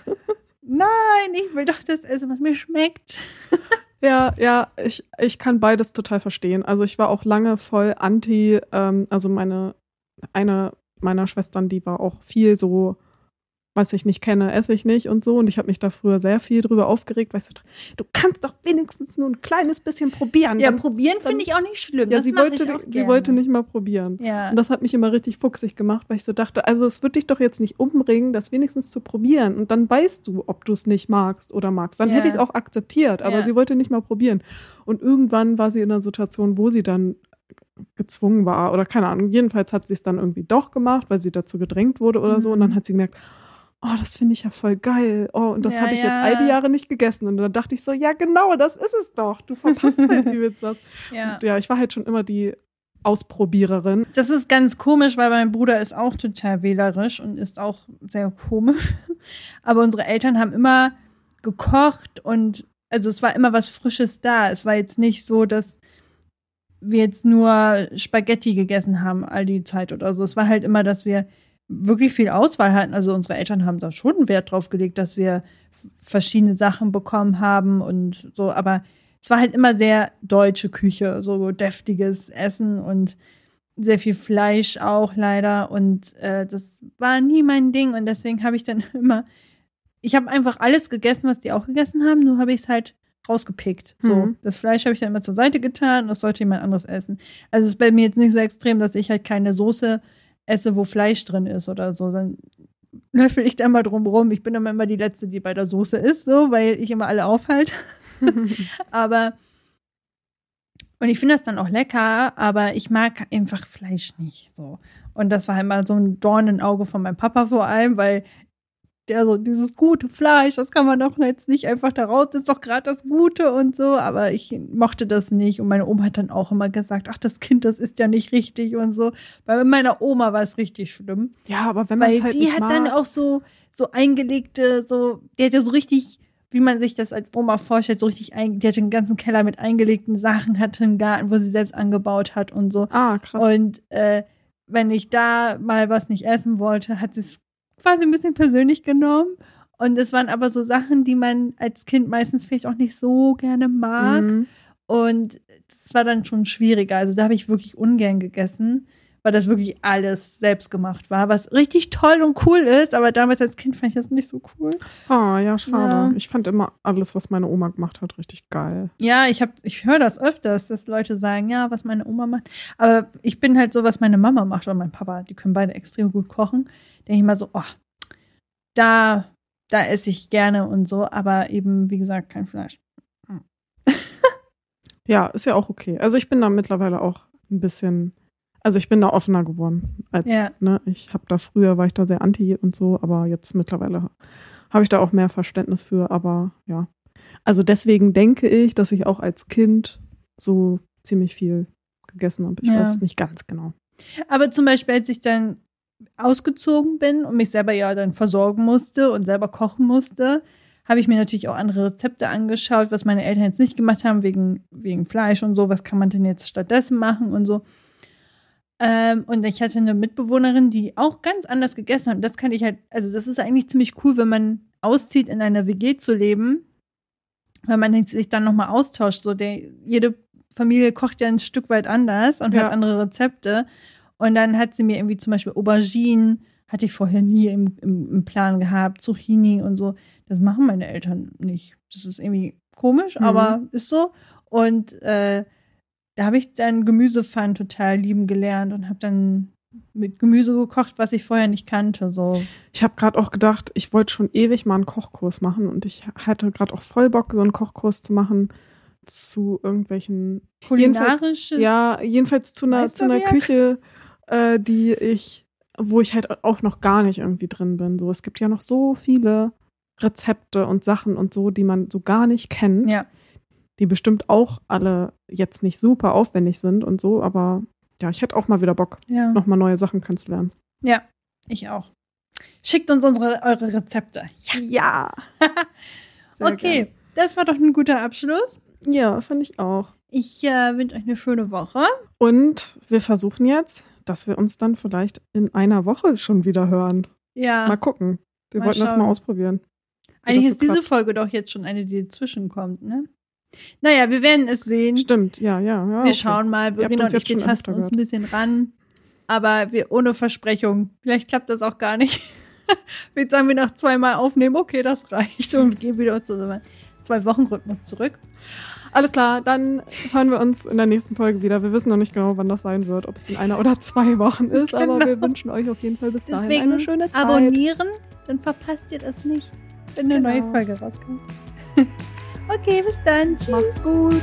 nein, ich will doch das essen, was mir schmeckt. Ja, ja, ich, ich kann beides total verstehen. Also ich war auch lange voll anti, ähm, also meine, eine meiner Schwestern, die war auch viel so was ich nicht kenne, esse ich nicht und so. Und ich habe mich da früher sehr viel drüber aufgeregt, weißt du, du kannst doch wenigstens nur ein kleines bisschen probieren. Ja, dann, probieren finde ich auch nicht schlimm. Ja, sie wollte, sie wollte nicht mal probieren. Ja. Und das hat mich immer richtig fuchsig gemacht, weil ich so dachte, also es wird dich doch jetzt nicht umbringen, das wenigstens zu probieren. Und dann weißt du, ob du es nicht magst oder magst. Dann ja. hätte ich es auch akzeptiert, aber ja. sie wollte nicht mal probieren. Und irgendwann war sie in einer Situation, wo sie dann gezwungen war oder keine Ahnung. Jedenfalls hat sie es dann irgendwie doch gemacht, weil sie dazu gedrängt wurde oder mhm. so. Und dann hat sie gemerkt, oh, das finde ich ja voll geil. Oh, und das ja, habe ich ja. jetzt all die Jahre nicht gegessen. Und dann dachte ich so, ja, genau, das ist es doch. Du verpasst halt übelst was. Ja. Und ja, ich war halt schon immer die Ausprobiererin. Das ist ganz komisch, weil mein Bruder ist auch total wählerisch und ist auch sehr komisch. Aber unsere Eltern haben immer gekocht und also es war immer was Frisches da. Es war jetzt nicht so, dass wir jetzt nur Spaghetti gegessen haben all die Zeit oder so. Es war halt immer, dass wir wirklich viel Auswahl hatten. Also unsere Eltern haben da schon Wert drauf gelegt, dass wir verschiedene Sachen bekommen haben und so. Aber es war halt immer sehr deutsche Küche, so deftiges Essen und sehr viel Fleisch auch leider. Und äh, das war nie mein Ding. Und deswegen habe ich dann immer, ich habe einfach alles gegessen, was die auch gegessen haben, nur habe ich es halt rausgepickt. So, Mhm. das Fleisch habe ich dann immer zur Seite getan und das sollte jemand anderes essen. Also es ist bei mir jetzt nicht so extrem, dass ich halt keine Soße esse, wo Fleisch drin ist oder so. Dann löffel ich da mal drum rum. Ich bin immer immer die Letzte, die bei der Soße ist, so, weil ich immer alle aufhalte. aber und ich finde das dann auch lecker, aber ich mag einfach Fleisch nicht so. Und das war halt mal so ein Dorn im Auge von meinem Papa vor allem, weil der so dieses gute Fleisch, das kann man doch jetzt nicht einfach da raus, das ist doch gerade das Gute und so, aber ich mochte das nicht und meine Oma hat dann auch immer gesagt, ach das Kind, das ist ja nicht richtig und so. Bei meiner Oma war es richtig schlimm. ja, aber wenn man Weil es halt die hat mag, dann auch so, so eingelegte, so, die hat ja so richtig, wie man sich das als Oma vorstellt, so richtig, ein, die hatte einen ganzen Keller mit eingelegten Sachen, hatte einen Garten, wo sie selbst angebaut hat und so. Ah, krass. Und äh, wenn ich da mal was nicht essen wollte, hat sie es quasi ein bisschen persönlich genommen. Und es waren aber so Sachen, die man als Kind meistens vielleicht auch nicht so gerne mag. Mhm. Und das war dann schon schwieriger. Also da habe ich wirklich ungern gegessen, weil das wirklich alles selbst gemacht war, was richtig toll und cool ist. Aber damals als Kind fand ich das nicht so cool. Ah, ja, schade. Ja. Ich fand immer alles, was meine Oma gemacht hat, richtig geil. Ja, ich habe, ich höre das öfters, dass Leute sagen, ja, was meine Oma macht. Aber ich bin halt so, was meine Mama macht oder mein Papa. Die können beide extrem gut kochen. Denke ich mal so, oh, da, da esse ich gerne und so. Aber eben, wie gesagt, kein Fleisch. Ja, ist ja auch okay. Also ich bin da mittlerweile auch ein bisschen, also ich bin da offener geworden. Als, Ja. ne, ich habe da früher, war ich da sehr anti und so, aber jetzt mittlerweile habe ich da auch mehr Verständnis für, aber ja. Also deswegen denke ich, dass ich auch als Kind so ziemlich viel gegessen habe. Ich Ja. weiß nicht ganz genau. Aber zum Beispiel, als ich dann ausgezogen bin und mich selber ja dann versorgen musste und selber kochen musste, habe ich mir natürlich auch andere Rezepte angeschaut, was meine Eltern jetzt nicht gemacht haben, wegen, wegen Fleisch und so. Was kann man denn jetzt stattdessen machen und so. Ähm, und ich hatte eine Mitbewohnerin, die auch ganz anders gegessen hat. Und das kann ich halt, also das ist eigentlich ziemlich cool, wenn man auszieht, in einer WG zu leben, weil man sich dann nochmal austauscht. So der, jede Familie kocht ja ein Stück weit anders und Ja. hat andere Rezepte. Und dann hat sie mir irgendwie zum Beispiel Auberginen, hatte ich vorher nie im, im, im Plan gehabt, Zucchini und so. Das machen meine Eltern nicht. Das ist irgendwie komisch, Mhm. aber ist so. Und äh, da habe ich dann Gemüsepfannen total lieben gelernt und habe dann mit Gemüse gekocht, was ich vorher nicht kannte. So. Ich habe gerade auch gedacht, ich wollte schon ewig mal einen Kochkurs machen und ich hatte gerade auch voll Bock, so einen Kochkurs zu machen zu irgendwelchen Jedenfalls- Kulinarisches. Ja, jedenfalls zu einer, zu einer? Küche, äh, die ich, wo ich halt auch noch gar nicht irgendwie drin bin. So, es gibt ja noch so viele Rezepte und Sachen und so, die man so gar nicht kennt, Ja. Die bestimmt auch alle jetzt nicht super aufwendig sind und so, aber ja, ich hätte auch mal wieder Bock, Ja. nochmal neue Sachen kennenzulernen. ja, ich auch. Schickt uns unsere, eure Rezepte. Ja. Sehr okay, das war doch ein guter Abschluss. gern. Ja, finde ich auch. Ich äh, wünsche euch eine schöne Woche. Und wir versuchen jetzt, dass wir uns dann vielleicht in einer Woche schon wieder hören. Ja, Mal gucken. Wir Mal wollten das schauen. mal ausprobieren. eigentlich das ist so diese. Folge doch jetzt schon eine, die dazwischen kommt, ne? Naja, wir werden es sehen. Stimmt, ja, ja. ja Wir okay. schauen mal. Verena uns und ich, wir tasten uns ein bisschen ran. Aber wir ohne Versprechung. Vielleicht klappt das auch gar nicht. Jetzt sagen wir nach zweimal aufnehmen, okay, das reicht. Und gehen wieder zu unserem zwei Wochen Rhythmus zurück. Alles klar, dann hören wir uns in der nächsten Folge wieder. Wir wissen noch nicht genau, wann das sein wird, ob es in einer oder zwei Wochen ist, aber Genau. wir wünschen euch auf jeden Fall bis dahin Deswegen eine schöne Zeit. abonnieren, dann verpasst ihr das nicht, wenn eine Genau. neue Folge rauskommt. okay, bis dann. Tschüss. Macht's gut.